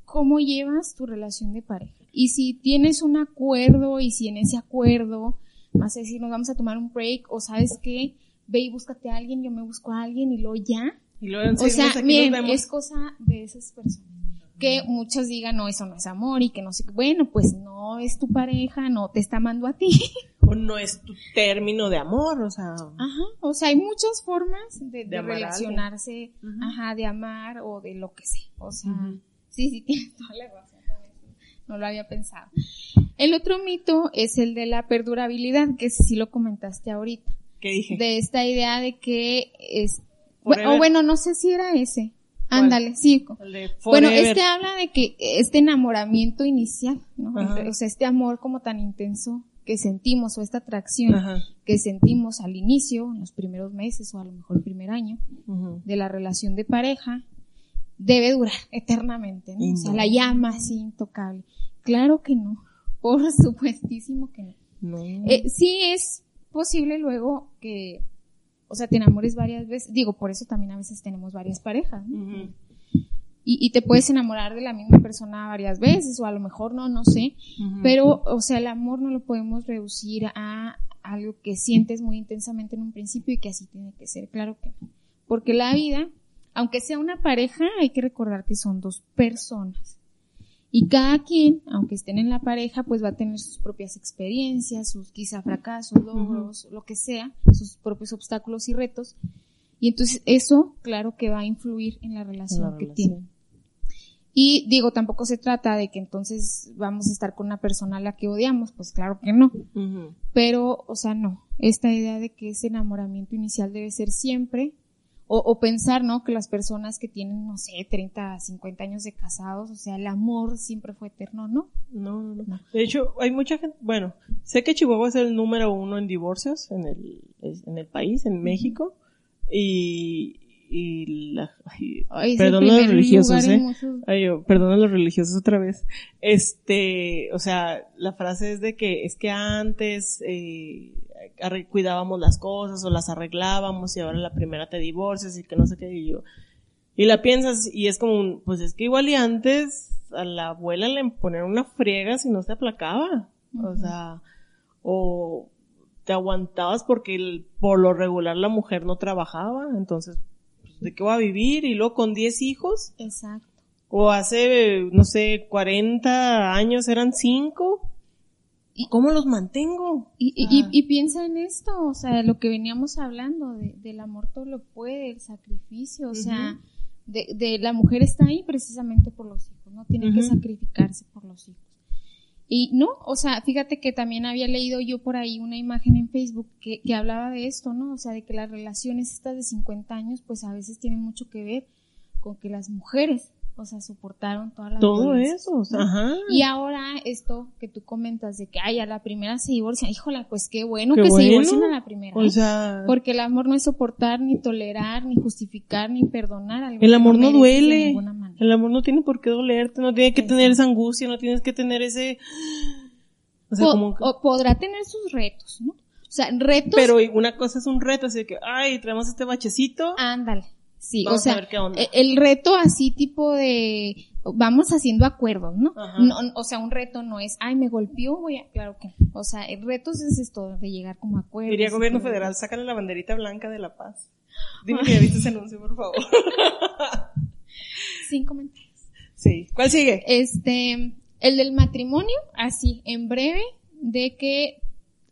cómo llevas tu relación de pareja. Y si tienes un acuerdo y si en ese acuerdo vas a decir, nos vamos a tomar un break o sabes qué, ve y búscate a alguien, yo me busco a alguien y luego ya. Y luego en O sea, miren, nos vemos. es cosa de esas personas. Que muchos digan, no, eso no es amor y que no sé qué. Bueno, pues no es tu pareja, no te está amando a ti. [laughs] O no es tu término de amor, o sea. Ajá, o sea, hay muchas formas de, de alguien. relacionarse, Ujú. ajá, de amar o de lo que sea. O sea, Ujú. sí, sí, [laughs] tienes toda la razón con eso. No lo había pensado. El otro mito es el de la perdurabilidad, que sí lo comentaste ahorita. ¿Qué dije? De esta idea de que es, Forever. o bueno, no sé si era ese. Ándale, sí. Bueno, este habla de que este enamoramiento inicial, ¿no? Ajá. O sea, este amor como tan intenso que sentimos o esta atracción Ajá. que sentimos al inicio, en los primeros meses o a lo mejor el primer año de la relación de pareja, debe durar [laughs] eternamente, ¿no? O sea, la llama así intocable. Claro que no, [laughs] por supuestísimo que no. No. Eh, sí es posible luego que, o sea, te enamores varias veces, digo, por eso también a veces tenemos varias parejas, ¿no? Y, y te puedes enamorar de la misma persona varias veces, o a lo mejor no, no sé, pero, o sea, el amor no lo podemos reducir a algo que sientes muy intensamente en un principio y que así tiene que ser, claro que no. Porque la vida, aunque sea una pareja, hay que recordar que son dos personas. Y cada quien, aunque estén en la pareja, pues va a tener sus propias experiencias, sus quizá fracasos, logros, lo que sea, sus propios obstáculos y retos. Y entonces eso, claro que va a influir en la relación que tienen. Y digo, tampoco se trata de que entonces vamos a estar con una persona a la que odiamos, pues claro que no. Pero, o sea, no. Esta idea de que ese enamoramiento inicial debe ser siempre, o, o, pensar, ¿no? Que las personas que tienen, no sé, 30, 50 años de casados, o sea, el amor siempre fue eterno, ¿no? No, no, no. De hecho, hay mucha gente, bueno, sé que Chihuahua es el número uno en divorcios en el, en el país, en México, y, y la, ay, perdón a los religiosos, eh. Ay, perdón a los religiosos otra vez. Este, o sea, la frase es de que es que antes eh, cuidábamos las cosas o las arreglábamos y ahora la primera te divorcias y que no sé qué y yo. Y la piensas y es como un, pues es que igual y antes a la abuela le ponían una friega si no se aplacaba. O sea, o te aguantabas porque el, por lo regular la mujer no trabajaba, entonces de qué va a vivir y luego con 10 hijos. Exacto. O hace, no sé, 40 años eran 5. ¿Y cómo los mantengo? Y, y, y, piensa en esto, o sea, lo que veníamos hablando, de, del amor todo lo puede, el sacrificio, o sea, de, de, la mujer está ahí precisamente por los hijos, ¿no? Tiene que sacrificarse por los hijos. Y no, o sea, fíjate que también había leído yo por ahí una imagen en Facebook que, que hablaba de esto, ¿no? O sea, de que las relaciones estas de 50 años, pues a veces tienen mucho que ver con que las mujeres o sea, soportaron toda la Todo eso, o sea, ajá. Y ahora esto que tú comentas de que, ay, a la primera se divorcian, híjola, pues qué bueno que se divorcien a la primera. O ¿eh? sea, porque el amor no es soportar, ni tolerar, ni justificar, ni perdonar. Algo el amor no, duele. El amor no tiene por qué dolerte, no tiene que tener esa angustia, no tienes que tener ese... O sea, como o podrá tener sus retos, ¿no? O sea, retos. Pero una cosa es un reto, así de que, ay, traemos este bachecito. Ándale. Sí, o sea, e, el reto así tipo de vamos haciendo acuerdos, ¿no? ¿no? O sea, un reto no es, ay, me golpeó, voy a, claro que, o sea, el reto es esto de llegar como acuerdos. Diría gobierno federal, sácale la banderita blanca de la paz. [laughs] Dime que ya viste ese anuncio, por favor. Sin comentarios. Sí. ¿Cuál sigue? Este, el del matrimonio, así, en breve, de que,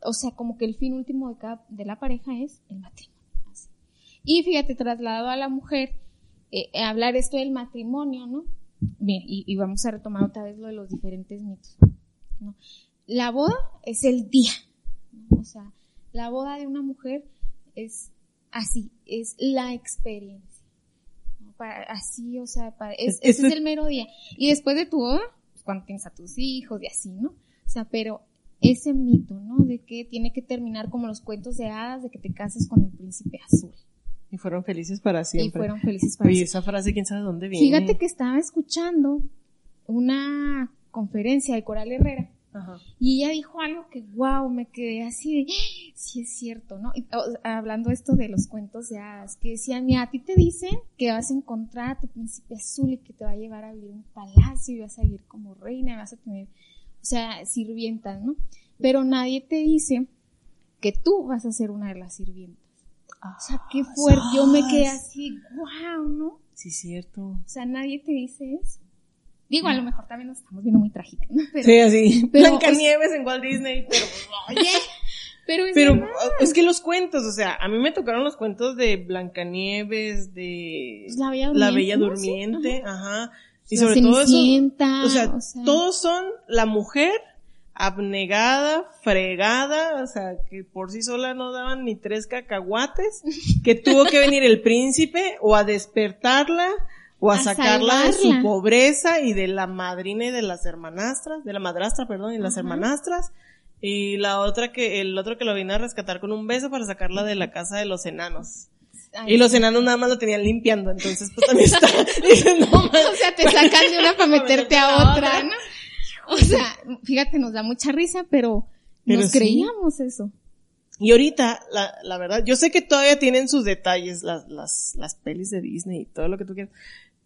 o sea, como que el fin último de cada, de la pareja es el matrimonio. Y fíjate, trasladado a la mujer, eh, hablar esto del matrimonio, ¿no? Bien, y, vamos a retomar otra vez lo de los diferentes mitos. ¿no? La boda es el día, ¿no? o sea, la boda de una mujer es así, es la experiencia. ¿no? Para, así, o sea, para, es, ese es el mero día. Y después de tu boda, pues cuando tienes a tus hijos y así, ¿no? O sea, pero ese mito, ¿no? De que tiene que terminar como los cuentos de hadas, de que te casas con el príncipe azul. Y fueron felices para siempre. Y fueron felices para Oye, esa frase, quién sabe dónde viene. Fíjate que estaba escuchando una conferencia de Coral Herrera. Ajá. Y ella dijo algo que, wow, me quedé así de, ¡Ah! sí es cierto, ¿no? hablando esto de los cuentos de hadas, que decían, mira, a ti te dicen que vas a encontrar a tu príncipe azul y que te va a llevar a vivir un palacio y vas a vivir como reina, y vas a tener, o sea, sirvientas, ¿no? Pero nadie te dice que tú vas a ser una de las sirvientas. O sea, qué fuerte. Yo me quedé así, wow, ¿no? Sí, cierto. O sea, nadie te dice eso. Digo, a lo mejor también nos estamos viendo muy trágicas, ¿no? sí, así. Blancanieves en Walt Disney, pero, [laughs] oye. Pero, es, pero es que los cuentos, o sea, a mí me tocaron los cuentos de Blancanieves, de pues la Bella Durmiente, la Bella Durmiente ajá. Y sobre todo eso, o sea, o sea, todos son la mujer abnegada, fregada, o sea, que por sí sola no daban ni tres cacahuates, que tuvo que venir el príncipe o a despertarla o a, sacarla de su pobreza y de la madrina y de las hermanastras, de la madrastra, perdón, y las hermanastras, y la otra que, el otro que lo vino a rescatar con un beso para sacarla de la casa de los enanos. y los enanos nada más lo tenían limpiando, entonces pues también está, [laughs] [laughs] o sea, te sacan de una para [laughs] meterte a otra, ¿no? O sea, fíjate, nos da mucha risa, pero, nos creíamos eso. Y ahorita, la, la verdad, yo sé que todavía tienen sus detalles las, las, las pelis de Disney y todo lo que tú quieras.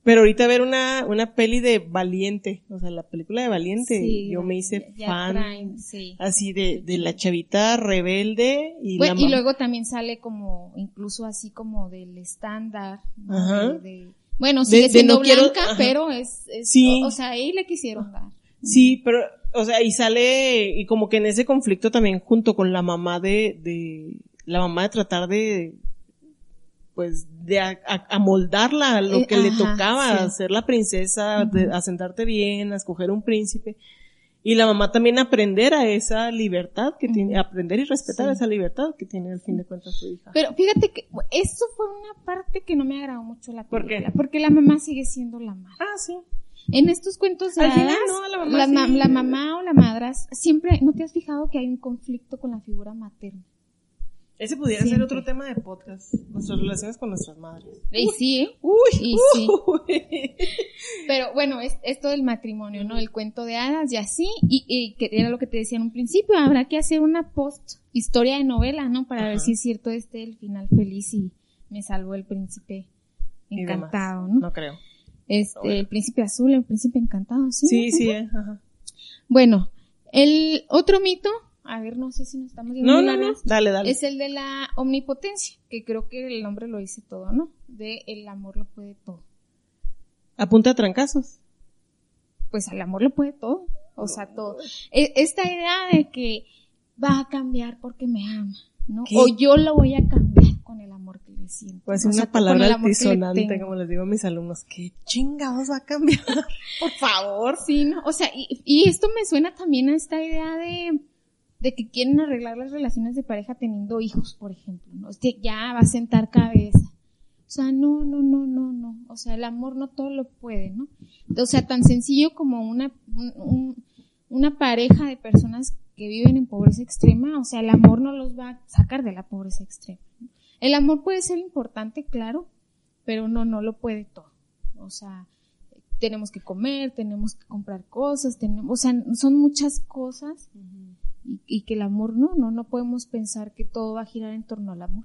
Pero ahorita ver una, una peli de Valiente, o sea, la película de Valiente, yo me hice fan, así de, de la chavita rebelde y bueno, Y luego también sale como, incluso así como del estándar, de, Bueno, sigue de siendo no quiero- blanca, ajá. pero es, es- Sí. o, o sea, ahí le quisieron dar. Sí, pero, o sea, y sale, y como que en ese conflicto también junto con la mamá de, de, la mamá de tratar de, pues, de a- amoldarla a lo Eh, que le ajá, tocaba, sí. a ser la princesa, de- a sentarte bien, a escoger un príncipe. Y la mamá también aprender a esa libertad que tiene, aprender y respetar Sí. esa libertad que tiene al fin de cuentas su hija. Pero fíjate que eso fue una parte que no me agradó mucho la ¿Por qué? película, porque la mamá sigue siendo la madre. ah, sí. En estos cuentos de Al final, hadas, no, la mamá la, ma- sí. la mamá o la madras, siempre, ¿no te has fijado que hay un conflicto con la figura materna? Ese pudiera ser otro tema de podcast, nuestras relaciones con nuestras madres. Y sí, ¿eh? Uy, Y sí. uy. Pero bueno, es esto del matrimonio, ¿no? El cuento de hadas y así, y, y que era lo que te decía en un principio, habrá que hacer una post historia de novela, ¿no? Para ver si es cierto este el final feliz y me salvó el príncipe encantado, ¿no? No creo. Este, Bueno. el príncipe azul, el príncipe encantado, ¿sí? Sí, sí, eh, ajá. Bueno, el otro mito, a ver, no sé si nos estamos yendo No, no, no. Dale, dale. es el de la omnipotencia, que creo que el nombre lo dice todo, ¿no? De el amor lo puede todo. Apunta a trancazos. Pues el amor lo puede todo, o sea, todo. E- Esta idea de que va a cambiar porque me ama, ¿no? ¿Qué? O yo lo voy a cambiar con el amor que le siento. Voy a decir O sea, una palabra altisonante, como les digo a mis alumnos. ¿Qué chingados va a cambiar? [laughs] Por favor. Sí, ¿no? O sea, y, y esto me suena también a esta idea de, de que quieren arreglar las relaciones de pareja teniendo hijos, por ejemplo, ¿no? Es que ya va a sentar cabeza. O sea, no, no, no, no, no. O sea, el amor no todo lo puede, ¿no? O sea, tan sencillo como una, un- un- una pareja de personas que viven en pobreza extrema, o sea, el amor no los va a sacar de la pobreza extrema. ¿no? El amor puede ser importante, claro, pero no, no lo puede todo. O sea, tenemos que comer, tenemos que comprar cosas, tenemos, o sea, son muchas cosas y, y que el amor no, no, no podemos pensar que todo va a girar en torno al amor.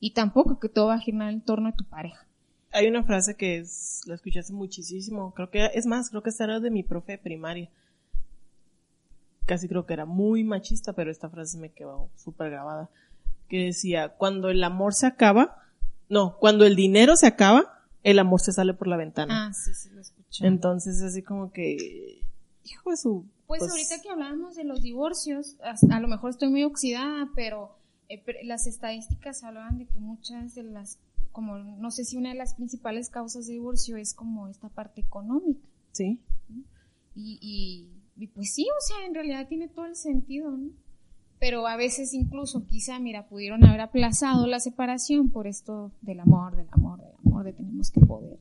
Y tampoco que todo va a girar en torno a tu pareja. Hay una frase que es, la escuché hace muchísimo. Creo que, es más, creo que esta era de mi profe de primaria. Casi creo que era muy machista, pero esta frase me quedó súper grabada. Que decía, cuando el amor se acaba, no, cuando el dinero se acaba, el amor se sale por la ventana. Ah, sí, sí, lo escuché. Entonces, así como que, hijo de su... Pues, pues, ahorita que hablábamos de los divorcios, a, a lo mejor estoy muy oxidada, pero eh, las estadísticas hablaban de que muchas de las, como no sé si una de las principales causas de divorcio es como esta parte económica. Sí. Y, y, y pues sí, o sea, en realidad tiene todo el sentido, ¿no? Pero a veces incluso quizá, mira, pudieron haber aplazado la separación por esto del amor, del amor, del amor, de tenemos que poder.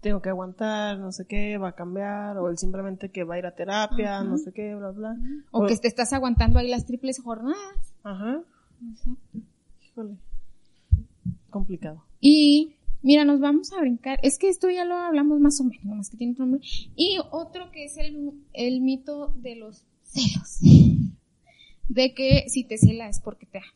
tengo que aguantar, no sé qué, va a cambiar, o él simplemente que va a ir a terapia, Ajá. no sé qué, bla, bla. O que te estás aguantando ahí las triples jornadas. Ajá, o híjole. Complicado. Y mira, nos vamos a brincar. Es que esto ya lo hablamos más o menos, nomás que tiene otro nombre. Y otro que es el, el mito de los celos. De que si te cela es porque te ama.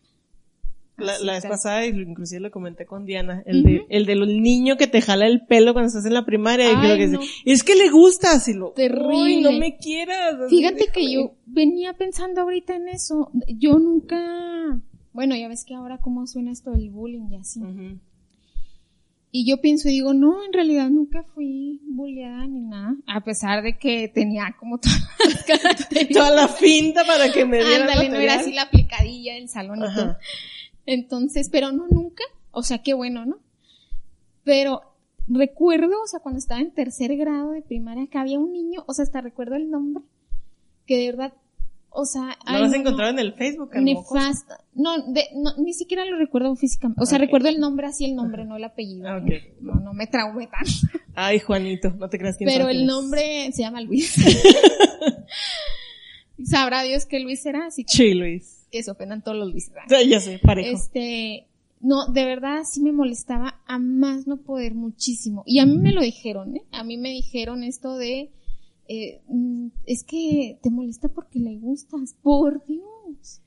La, la vez pasada, y inclusive lo comenté con Diana, el, Ujú. de, el del niño que te jala el pelo cuando estás en la primaria, y creo que no. dice, es que le gusta, así lo, Terrible. "Uy, no me quieras. Fíjate que déjame". yo venía pensando ahorita en eso. Yo nunca, bueno, ya ves que ahora cómo suena esto del bullying y así. Y yo pienso y digo, no, en realidad nunca fui bulleada ni nada. A pesar de que tenía como todas las. [laughs] Toda la finta para que me diera Ándale, no era así la aplicadilla del salón y todo. Entonces, pero no nunca. O sea, qué bueno, ¿no? Pero recuerdo, o sea, cuando estaba en tercer grado de primaria, que había un niño, o sea, hasta recuerdo el nombre, que de verdad, o sea, No lo has no, encontrado no, en el Facebook, nefasta. No, de, no, ni siquiera lo recuerdo físicamente. O sea, recuerdo el nombre así, el nombre, no el apellido. Ah, ok. No, no me traumé tanto. Ay, Juanito, no te creas quién Pero el nombre se llama Luis. [laughs] Sabrá Dios que Luis será, así que, Sí, Luis. que se ofendan todos los Luis. Ya sé, parejo. Este, no, de verdad sí me molestaba a más no poder muchísimo. Y a mí me lo dijeron, ¿eh? A mí me dijeron esto de, eh, mm, es que te molesta porque le gustas. Por Dios.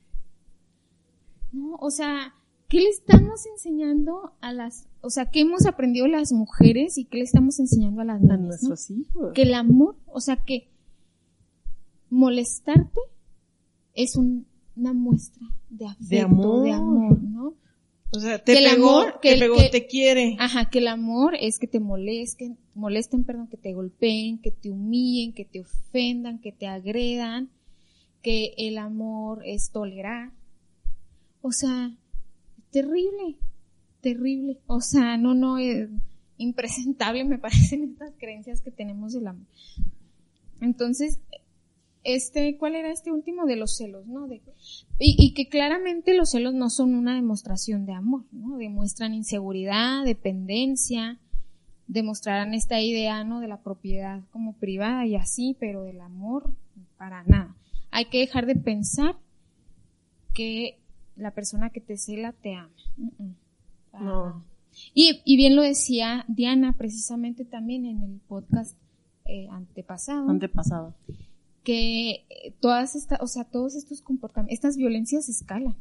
No, o sea, ¿qué le estamos enseñando a las, o sea, qué hemos aprendido las mujeres y qué le estamos enseñando a las A niñas? ¿no? nuestros hijos. que el amor, o sea que molestarte es un- una muestra de afecto, De amor. de amor, ¿no? O sea, te Que el pegó, amor- te que el- pegó, que- te quiere. Ajá, que el amor es que te molesten, molesten, perdón, que te golpeen, que te humillen, que te ofendan, que te agredan, que el amor es tolerar. O sea, terrible, terrible. O sea, no, no, es impresentable me [laughs] parecen estas creencias que tenemos del amor. Entonces, este, ¿cuál era este último de los celos, no? De, y, y que claramente los celos no son una demostración de amor, ¿no? Demuestran inseguridad, dependencia, demostrarán esta idea, ¿no? De la propiedad como privada y así, pero del amor para nada. Hay que dejar de pensar que la persona que te cela te ama. Para No. nada. Y, y bien lo decía Diana precisamente también en el podcast eh, antepasado Antepasado. que eh, todas estas, o sea, todos estos comportamientos, estas violencias escalan.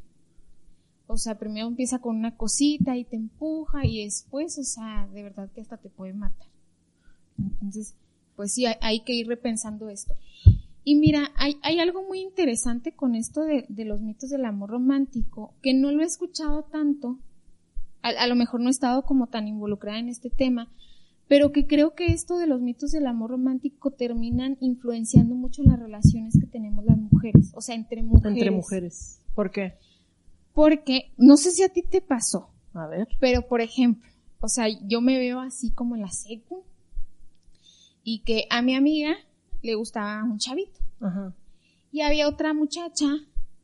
O sea, primero empieza con una cosita y te empuja y después, o sea, de verdad que hasta te puede matar. Entonces, pues sí, hay, hay que ir repensando esto. Y mira, hay, hay algo muy interesante con esto de, de los mitos del amor romántico, que no lo he escuchado tanto, a, a lo mejor no he estado como tan involucrada en este tema, pero que creo que esto de los mitos del amor romántico terminan influenciando mucho las relaciones que tenemos las mujeres, o sea, entre mujeres. Entre mujeres. ¿Por qué? Porque, no sé si a ti te pasó, A ver. pero por ejemplo, o sea, yo me veo así como en la secu y que a mi amiga le gustaba un chavito Ajá. y había otra muchacha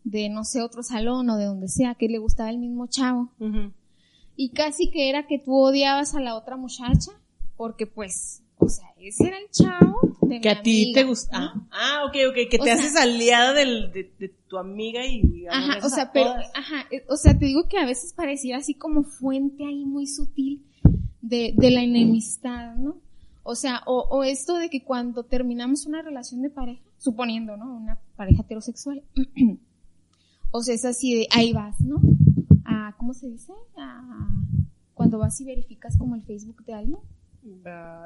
de no sé otro salón o de donde sea que le gustaba el mismo chavo y casi que era que tú odiabas a la otra muchacha porque pues, o sea, ese era el chavo de Que mi a ti amiga, te gusta. ¿no? Ah, ok, ok. Que O te sea- haces aliada del, de, de tu amiga y Ajá, o sea, pero, ajá, eh, o sea, te digo que a veces pareciera así como fuente ahí muy sutil de, de la enemistad, ¿no? O sea, o, o esto de que cuando terminamos una relación de pareja, suponiendo, ¿no? Una pareja heterosexual, [clears throat] o sea, es así de, ahí vas, ¿no? A, ¿cómo se dice? A, cuando vas y verificas como el Facebook de alguien.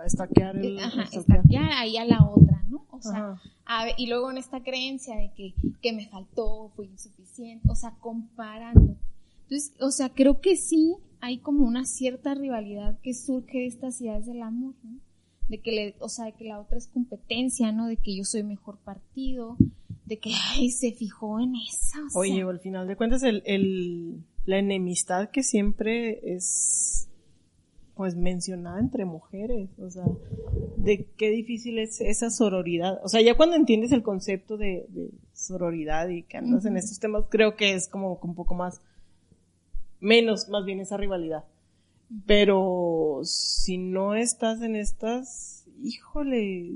Estaquear el. Eh, Ajá, ya ahí a la otra, ¿no? O sea, Ajá. a ver, y luego en esta creencia de que, que me faltó, fue insuficiente, o sea, comparando. Entonces, o sea, creo que sí hay como una cierta rivalidad que surge de estas ideas del amor, ¿no? De que le, o sea, de que la otra es competencia, ¿no? De que yo soy mejor partido, de que, [laughs] ay, se fijó en esa, o sea. Oye, al final de cuentas, el, el, la enemistad que siempre es, pues, mencionada entre mujeres, o sea, de qué difícil es esa sororidad. O sea, ya cuando entiendes el concepto de, de sororidad y que andas en estos temas, creo que es como un poco más, menos, más bien esa rivalidad. Pero si no estás en estas, híjole,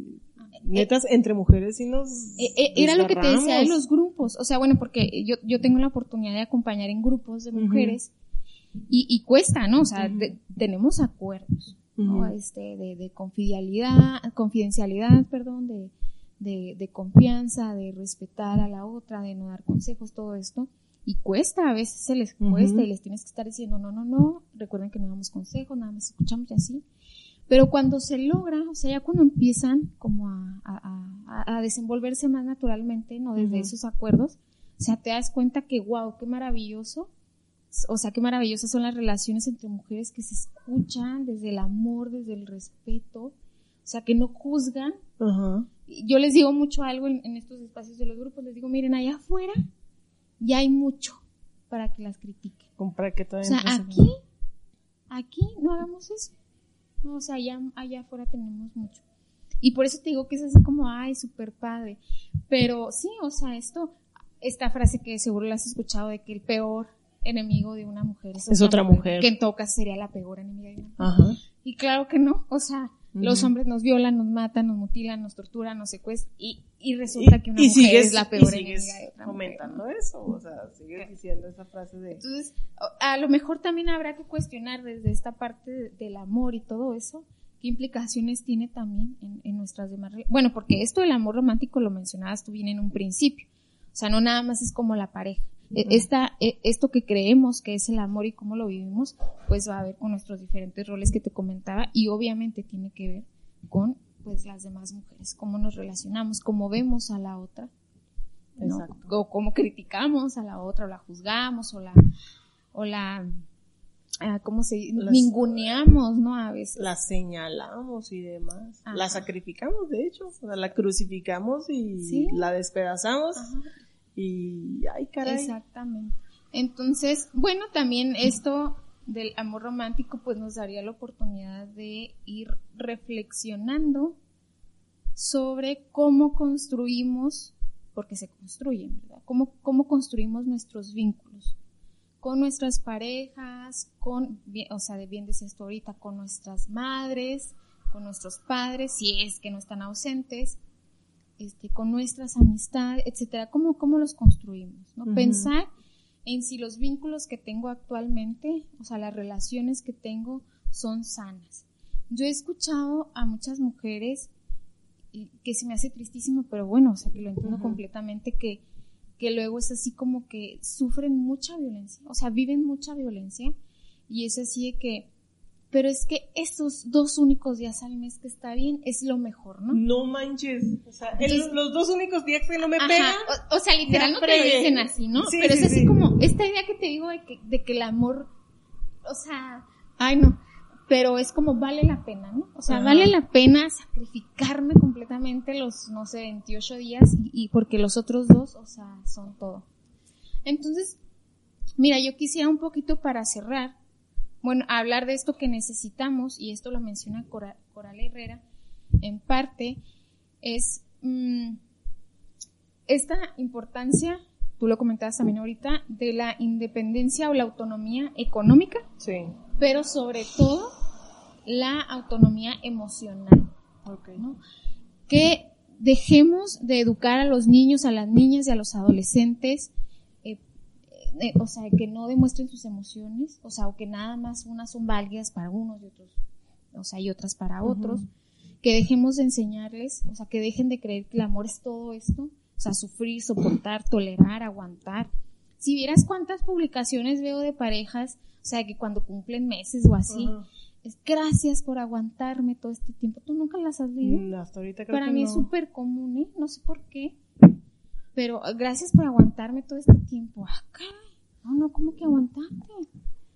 netas, entre mujeres sí nos... Eh, eh, era lo que te decía de los grupos. O sea, bueno, porque yo, yo tengo la oportunidad de acompañar en grupos de mujeres y, y cuesta, ¿no? O sea, de- tenemos acuerdos, ¿no? Este, de, de confidencialidad, confidencialidad, perdón, de, de, de confianza, de respetar a la otra, de no dar consejos, todo esto. Y cuesta, a veces se les cuesta y les tienes que estar diciendo, no, no, no, recuerden que no damos consejos, nada más escuchamos y así. Pero cuando se logra, o sea, ya cuando empiezan como a, a, a- a desenvolverse más naturalmente, ¿no? Desde esos acuerdos, o sea, te das cuenta que, wow, qué maravilloso. O sea, qué maravillosas son las relaciones entre mujeres que se escuchan desde el amor, desde el respeto, o sea, que no juzgan. Ajá. Yo les digo mucho algo en, en estos espacios de los grupos, les digo, miren, allá afuera ya hay mucho para que las critiquen. Que O sea, aquí, aquí no hagamos eso. No, o sea, allá, allá afuera tenemos mucho. Y por eso te digo que es así como, ay, súper padre. Pero sí, o sea, esto, esta frase que seguro la has escuchado de que el peor enemigo de una mujer es, Es otra mujer. Que en todo caso sería la peor enemiga de una mujer. Ajá. Y claro que no, o sea, los hombres nos violan, nos matan, nos mutilan, nos torturan, nos secuestran y, y resulta que una y mujer sigues, es la y peor sigues enemiga de otra comentando mujer. ¿no? eso, o sea, sigues diciendo esa frase de... Entonces, a lo mejor también habrá que cuestionar desde esta parte de- del amor y todo eso, qué implicaciones tiene también en, en nuestras demás Bueno, porque esto del amor romántico lo mencionabas tú bien en un principio. O sea, no nada más es como la pareja. E-. Esta, e- esto que creemos que es el amor y cómo lo vivimos, pues va a ver con nuestros diferentes roles que te comentaba y obviamente tiene que ver con pues las demás mujeres, cómo nos relacionamos, cómo vemos a la otra, ¿no? O cómo criticamos a la otra, o la juzgamos, o la, o la, ah, ¿cómo se dice? Ninguneamos, ¿no? A veces. La señalamos y demás. La sacrificamos, de hecho. la crucificamos y la despedazamos. Y, ay, caray. Exactamente. Entonces, bueno, también esto del amor romántico pues nos daría la oportunidad de ir reflexionando sobre cómo construimos, porque se construyen, ¿verdad? Cómo, cómo construimos nuestros vínculos con nuestras parejas, con, o sea, de bien decías esto ahorita, con nuestras madres, con nuestros padres, si es que no están ausentes, este, con nuestras amistades, etcétera, cómo, cómo los construimos, ¿no? Pensar en si los vínculos que tengo actualmente, o sea, las relaciones que tengo son sanas. Yo he escuchado a muchas mujeres que se me hace tristísimo, pero bueno, o sea, que lo entiendo completamente, que que luego es así como que sufren mucha violencia, o sea, viven mucha violencia y es así de que, pero es que estos dos únicos días al mes que está bien es lo mejor, ¿no? No manches, o sea, los dos únicos días que no me pegan. O, sea, literal no te lo dicen así, ¿no? pero es así como esta idea que te digo de que, de que el amor, o sea, ay no, pero es como vale la pena, ¿no? O sea, vale la pena sacrificarme completamente los, no sé, 28 días y, porque los otros dos, o sea, son todo. Entonces, mira, yo quisiera un poquito para cerrar, bueno, hablar de esto que necesitamos, y esto lo menciona Coral, Herrera, en parte, es mm, esta importancia, tú lo comentabas también ahorita, de la independencia o la autonomía económica. Sí pero sobre todo la autonomía emocional. Que dejemos de educar a los niños, a las niñas y a los adolescentes, eh, o sea, que no demuestren sus emociones, o sea, o que nada más unas son válidas para unos y otros, o sea, y otras para otros, que dejemos de enseñarles, o sea, que dejen de creer que el amor es todo esto, o sea, sufrir, soportar, [clears throat] tolerar, aguantar. Si vieras cuántas publicaciones veo de parejas o sea, que cuando cumplen meses o así, es gracias por aguantarme todo este tiempo. ¿Tú nunca las has leído? No, hasta ahorita creo Para mí es súper común, ¿eh? No sé por qué. Pero gracias por aguantarme todo este tiempo. Ah, No, no, ¿cómo que aguantarte?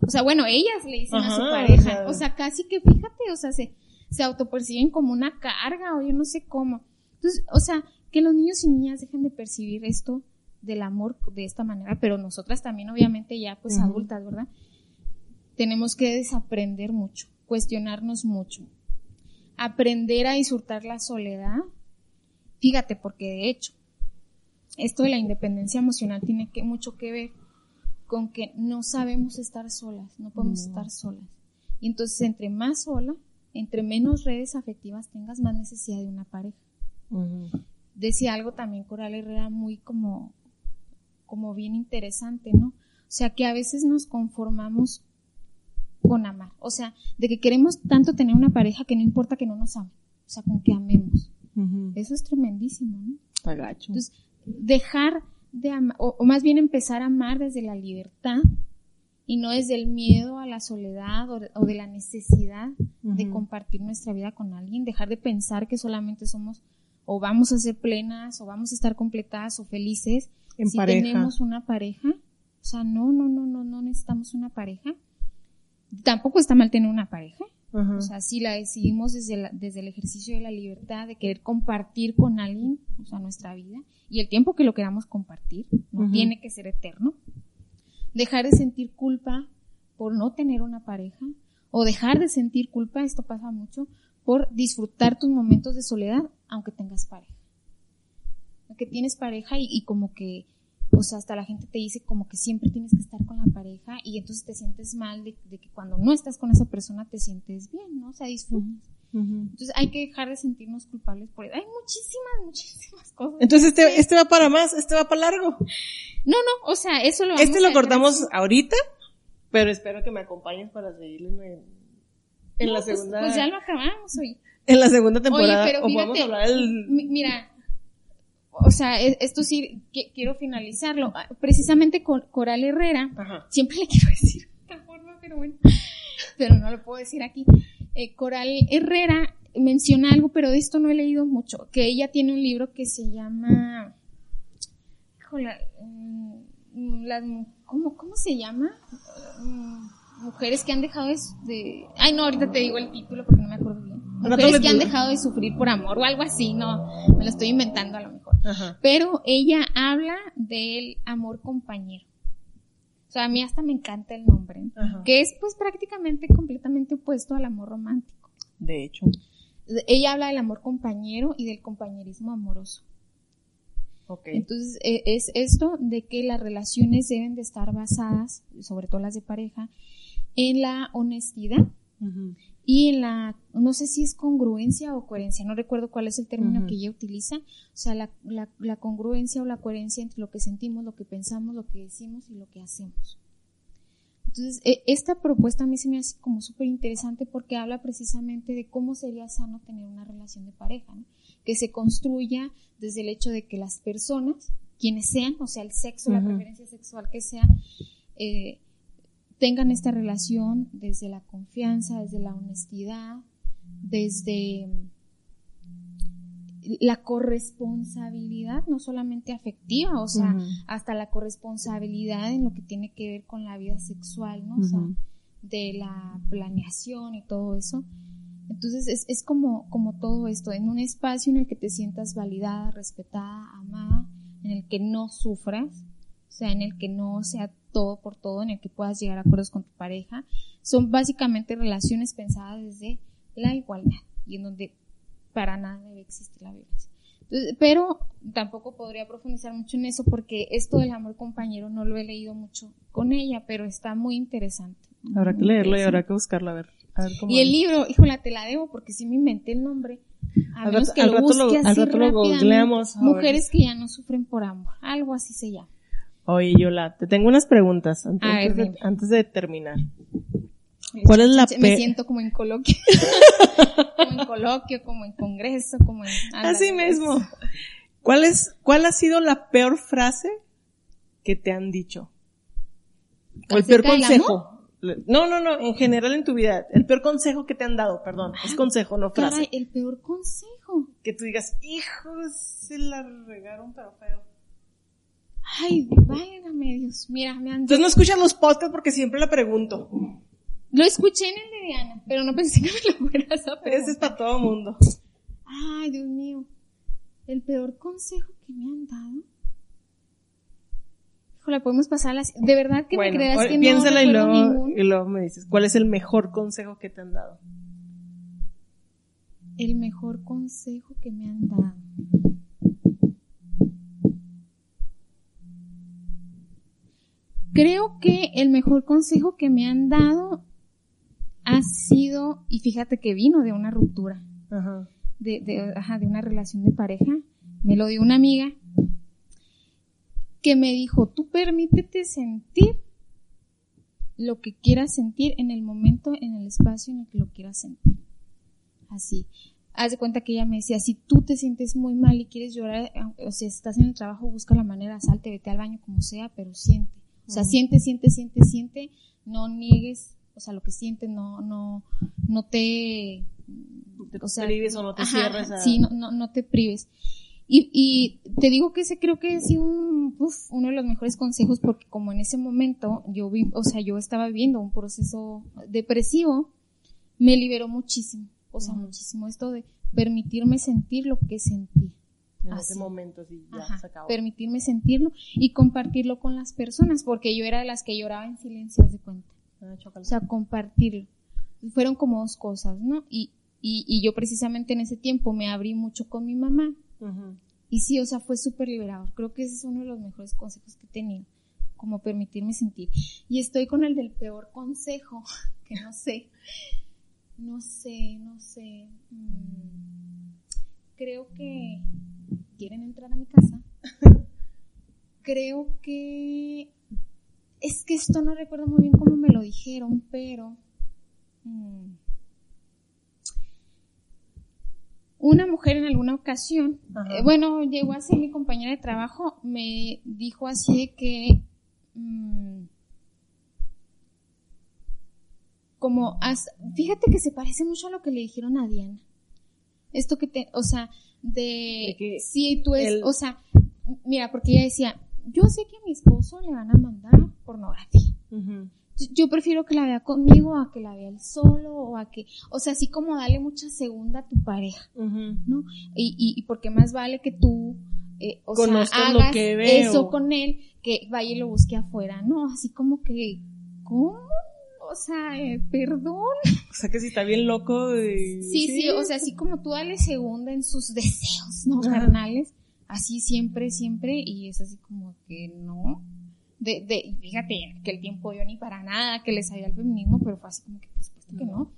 O sea, bueno, ellas le dicen a su pareja. O sea, casi que fíjate, o sea, se, se autoperciben como una carga o yo no sé cómo. Entonces, o sea, que los niños y niñas dejen de percibir esto del amor de esta manera, pero nosotras también, obviamente, ya pues adultas, ¿verdad? tenemos que desaprender mucho, cuestionarnos mucho, aprender a disfrutar la soledad. Fíjate, porque de hecho, esto de la independencia emocional tiene que, mucho que ver con que no sabemos estar solas, no podemos estar solas. Y entonces, entre más sola, entre menos redes afectivas tengas, más necesidad de una pareja. Decía algo también Coral Herrera muy como, como bien interesante, ¿no? O sea, que a veces nos conformamos con amar. O sea, de que queremos tanto tener una pareja que no importa que no nos ame. O sea, con que amemos. Eso es tremendísimo, ¿no? Entonces, dejar de amar, o, más bien empezar a amar desde la libertad y no desde el miedo a la soledad o de, la necesidad de compartir nuestra vida con alguien, dejar de pensar que solamente somos o vamos a ser plenas o vamos a estar completadas o felices si tenemos una pareja. O sea, no, no, no, no, no necesitamos una pareja tampoco está mal tener una pareja. O sea, si la decidimos desde, desde el ejercicio de la libertad, de querer compartir con alguien, o sea, nuestra vida, y el tiempo que lo queramos compartir, no tiene que ser eterno. Dejar de sentir culpa por no tener una pareja, o dejar de sentir culpa, esto pasa mucho, por disfrutar tus momentos de soledad, aunque tengas pareja. Que tienes pareja y como que o sea, hasta la gente te dice como que siempre tienes que estar con la pareja y entonces te sientes mal de, que cuando no estás con esa persona te sientes bien, ¿no? O sea, disfrutas. Entonces hay que dejar de sentirnos culpables por eso. Hay muchísimas, [laughs] muchísimas cosas. Entonces este, este va para más, este va para largo. No, no, o sea, eso lo vamos Este lo cortamos ahorita, pero espero que me acompañes para seguirlo en, en la pues, segunda. Pues, ya lo acabamos hoy. En la segunda temporada. Oye, pero o a hablar del... Mira, o sea, e, esto sí quiero finalizarlo. Ah, precisamente con Coral Herrera, siempre le quiero [laughs] decir de esta forma, pero bueno, pero no lo puedo decir aquí. Eh, Coral Herrera menciona algo, pero de esto no he leído mucho, que ella tiene un libro que se llama, mm, ¿cómo, ¿cómo se llama? Mm, mujeres que han dejado de, de, ay no, ahorita te digo el título porque no me acuerdo bien. Mujeres que han dejado de sufrir por amor o algo así, no, me lo estoy inventando a lo mejor. Ajá. Pero ella habla del amor compañero. O sea, a mí hasta me encanta el nombre, Ajá. que es pues prácticamente completamente opuesto al amor romántico. De hecho. Ella habla del amor compañero y del compañerismo amoroso. Ok. Entonces, eh, es esto de que las relaciones deben de estar basadas, sobre todo las de pareja, en la honestidad Y la, no sé si es congruencia o coherencia, no recuerdo cuál es el término que ella utiliza, o sea, la, la, la congruencia o la coherencia entre lo que sentimos, lo que pensamos, lo que decimos y lo que hacemos. Entonces, eh, esta propuesta a mí se me hace como súper interesante porque habla precisamente de cómo sería sano tener una relación de pareja, ¿no? que se construya desde el hecho de que las personas, quienes sean, o sea, el sexo, la preferencia sexual que sea, eh, tengan esta relación desde la confianza, desde la honestidad, desde la corresponsabilidad, no solamente afectiva, o sea, hasta la corresponsabilidad en lo que tiene que ver con la vida sexual, ¿no? O sea, de la planeación y todo eso. Entonces es, es como, como todo esto, en un espacio en el que te sientas validada, respetada, amada, en el que no sufras, o sea, en el que no sea todo por todo, en el que puedas llegar a acuerdos con tu pareja. Son básicamente relaciones pensadas desde la igualdad y en donde para nada debe existir la violencia. Entonces, pero tampoco podría profundizar mucho en eso porque esto del amor compañero no lo he leído mucho con ella, pero está muy interesante. Habrá que leerlo y habrá que buscarlo a ver. A ver cómo Y el es. libro, híjole, te la debo porque sí me inventé el nombre. A Al menos rato- que al lo rato lo- al rato googleamos. Mujeres que ya no sufren por amor. Algo así se llama. Oye, Yola, te tengo unas preguntas antes, de, dime. antes de terminar. ¿Cuál es la Me siento como en coloquio. [laughs] como en coloquio, como en congreso, como en... Así mismo. ¿Cuál es, cuál ha sido la peor frase que te han dicho? O el peor ¿Acerca del consejo. No, no, no, en general en tu vida. El peor consejo que te han dado, perdón. Es consejo, no frase. Caray, el peor consejo. Que tú digas, hijos, se la regaron pero feo. Ay, válgame Dios. Mira, me han... Entonces no escuchas los podcasts porque siempre la pregunto. Lo escuché en el de Diana, pero no pensé que me lo fueras a preguntar. Ese es para todo mundo. Ay, Dios mío. El peor consejo que me han dado. Híjole, podemos pasar a las... De verdad que me creas que no piénsala y recuerdo luego, ningún. y luego me dices, ¿cuál es el mejor consejo que te han dado? El mejor consejo que me han dado. Creo que el mejor consejo que me han dado ha sido, y fíjate que vino de una ruptura, Ajá. de, de, ajá, de una relación de pareja, me lo dio una amiga que me dijo, tú permítete sentir lo que quieras sentir en el momento, en el espacio en el que lo quieras sentir. Así. Haz de cuenta que ella me decía, si tú te sientes muy mal y quieres llorar, o sea, estás en el trabajo, busca la manera, salte, vete al baño, como sea, pero siente. O sea, siente, siente, siente, siente, no niegues, o sea, lo que sientes, no, no, no te, o sea, prives o no te ajá, cierres a... Sí, no, no, no te prives. Y, y te digo que ese creo que ha sido un, uf, uno de los mejores consejos porque como en ese momento yo vi, o sea, yo estaba viviendo un proceso depresivo, me liberó muchísimo, o sea, muchísimo esto de permitirme sentir lo que sentí. En ese momento sí, ya Ajá, se acabó. permitirme sentirlo y compartirlo con las personas, porque yo era de las que lloraba en silencio, de cuenta. Ah. O sea, compartirlo. Fueron como dos cosas, ¿no? Y, y, y yo precisamente en ese tiempo me abrí mucho con mi mamá. Y sí, o sea, fue súper liberador. Creo que ese es uno de los mejores consejos que he tenido. Como permitirme sentir. Y estoy con el del peor consejo, [laughs] que no sé. No sé, no sé. Mm, creo que... ¿Quieren entrar a mi casa? [laughs] creo que... Es que esto no recuerdo muy bien cómo me lo dijeron, pero... mm, una mujer en alguna ocasión, eh, bueno, llegó a ser mi compañera de trabajo, me dijo así de que, mm, como, fíjate que se parece mucho a lo que le dijeron a Diana. Esto que te, o sea, de, De que si tú es, el- o sea, mira, porque ella decía, yo sé que a mi esposo le van a mandar pornografía. Yo prefiero que la vea conmigo a que la vea él solo o a que, o sea, así como darle mucha segunda a tu pareja, ¿no? Y, y, y porque más vale que tú, eh, o sea, lo hagas que eso con él, que vaya y lo busque afuera, ¿no? Así como que, ¿cómo? O sea, eh, perdón. O sea que si está bien loco. y- Sí, sí, o sea, así como tú dale segunda en sus deseos, ¿no? Carnales, así siempre, siempre, y es así como que no. De, de, y fíjate que el tiempo dio ni para nada, que les sabía el feminismo, pero fue así como que, por supuesto que no.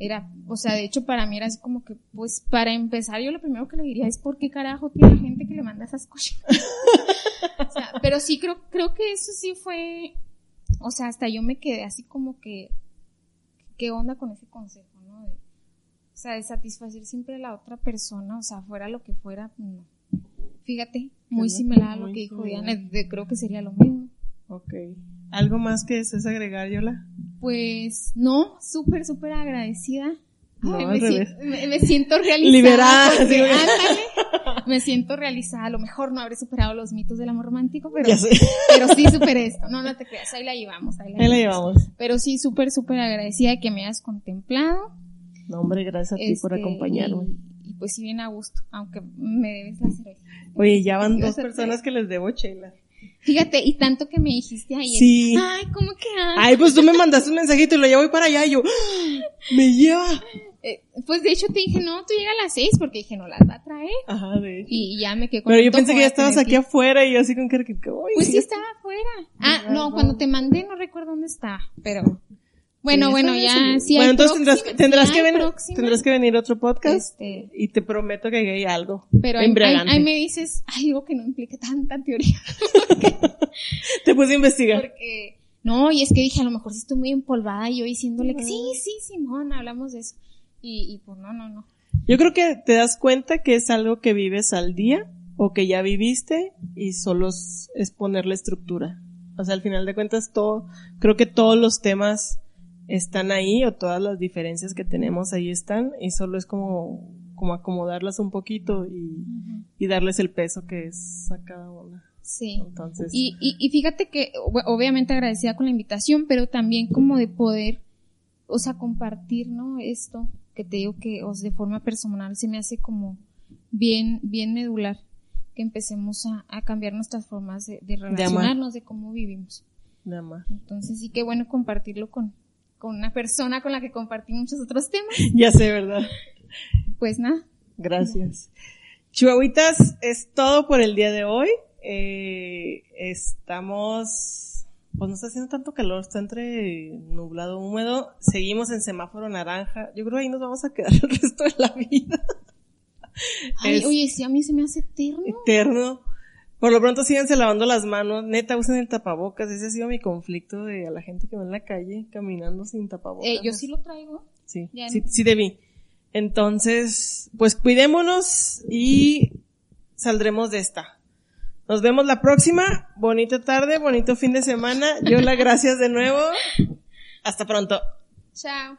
Era, o sea, de hecho para mí era así como que, pues para empezar yo lo primero que le diría es, ¿por qué carajo tiene gente que le manda esas cosas? [laughs] o sea, pero sí creo, creo que eso sí fue, o sea, hasta yo me quedé así como que, ¿qué onda con ese consejo, no? De- o sea, de satisfacer siempre a la otra persona, o sea, fuera lo que fuera, no. Fíjate, muy similar a lo muy que dijo. Diana, creo que sería lo mismo. Ok. ¿Algo más que desees agregar, Yola? Pues, no, súper, súper agradecida. No, Ay, me, revés. si- me- me siento realizada. Liberada, porque, sí, ándale, me siento realizada. A lo mejor no habré superado los mitos del amor romántico, pero, sí superé esto. No, no te creas, ahí la llevamos. Ahí la, Ahí la llevamos. llevamos. Pero sí, súper, súper agradecida de que me hayas contemplado. No, hombre, gracias a ti por Este, acompañarme. Y, y pues sí, bien a gusto, aunque me debes la cerveza. Oye, ya van dos personas que les debo chela. Fíjate, y tanto que me dijiste ayer. Sí. Ay, ¿cómo que? Ay, pues tú me mandaste un mensajito y lo voy para allá y yo, ¡ah! me lleva. Eh, pues de hecho te dije, no, tú llega a las seis porque dije, no las va a traer. Ajá, de hecho. Y, y ya me quedé con Pero el yo pensé que ya estabas aquí afuera y yo así con cara que, "Ay, Pues sí estaba afuera. Ah, no, cuando te mandé no recuerdo dónde estaba, pero bueno, bueno, está ya, sí Bueno, entonces tendrás, próxima, tendrás sí que venir, tendrás que venir a otro podcast este, y te prometo que hay algo pero ahí me dices algo que no implique tanta teoría, [laughs] Te puse a investigar. porque, no, y es que dije, a lo mejor sí estoy muy empolvada y yo diciéndole que sí, sí, Simón, hablamos de eso. Y, y pues no, no, no. Yo creo que te das cuenta que es algo que vives al día o que ya viviste y solo es, ponerle estructura. O sea, al final de cuentas todo, creo que todos los temas están ahí o todas las diferencias que tenemos ahí están y solo es como, como acomodarlas un poquito y, y darles el peso que es a cada una. Sí. Entonces, Y, y, y fíjate que, ob- obviamente agradecida con la invitación, pero también como de poder, o sea, compartir, ¿no? Esto que te digo que, o sea, de forma personal se me hace como bien, bien medular que empecemos a, a cambiar nuestras formas de, de amar. relacionarnos, de cómo vivimos. nada más. Entonces sí que bueno compartirlo con, con una persona con la que compartí muchos otros temas. [laughs] Ya sé, ¿verdad? Pues nada, Gracias. Chihuahuitas, es todo por el día de hoy. Eh, estamos, pues no está haciendo tanto calor, está entre nublado, húmedo. Seguimos en semáforo naranja. Yo creo que ahí nos vamos a quedar [laughs] el resto de la vida. Ay, Es- oye, sí, a mí se me hace eterno. Eterno. Por lo pronto síganse lavando las manos. Neta, usen el tapabocas. Ese ha sido mi conflicto de a la gente que va en la calle caminando sin tapabocas. Eh, yo sí lo traigo. Sí, Ya sí, no. sí debí. Entonces, pues cuidémonos y saldremos de esta. Nos vemos la próxima. Bonita tarde, bonito fin de semana. Yo la gracias de nuevo. Hasta pronto. Chao.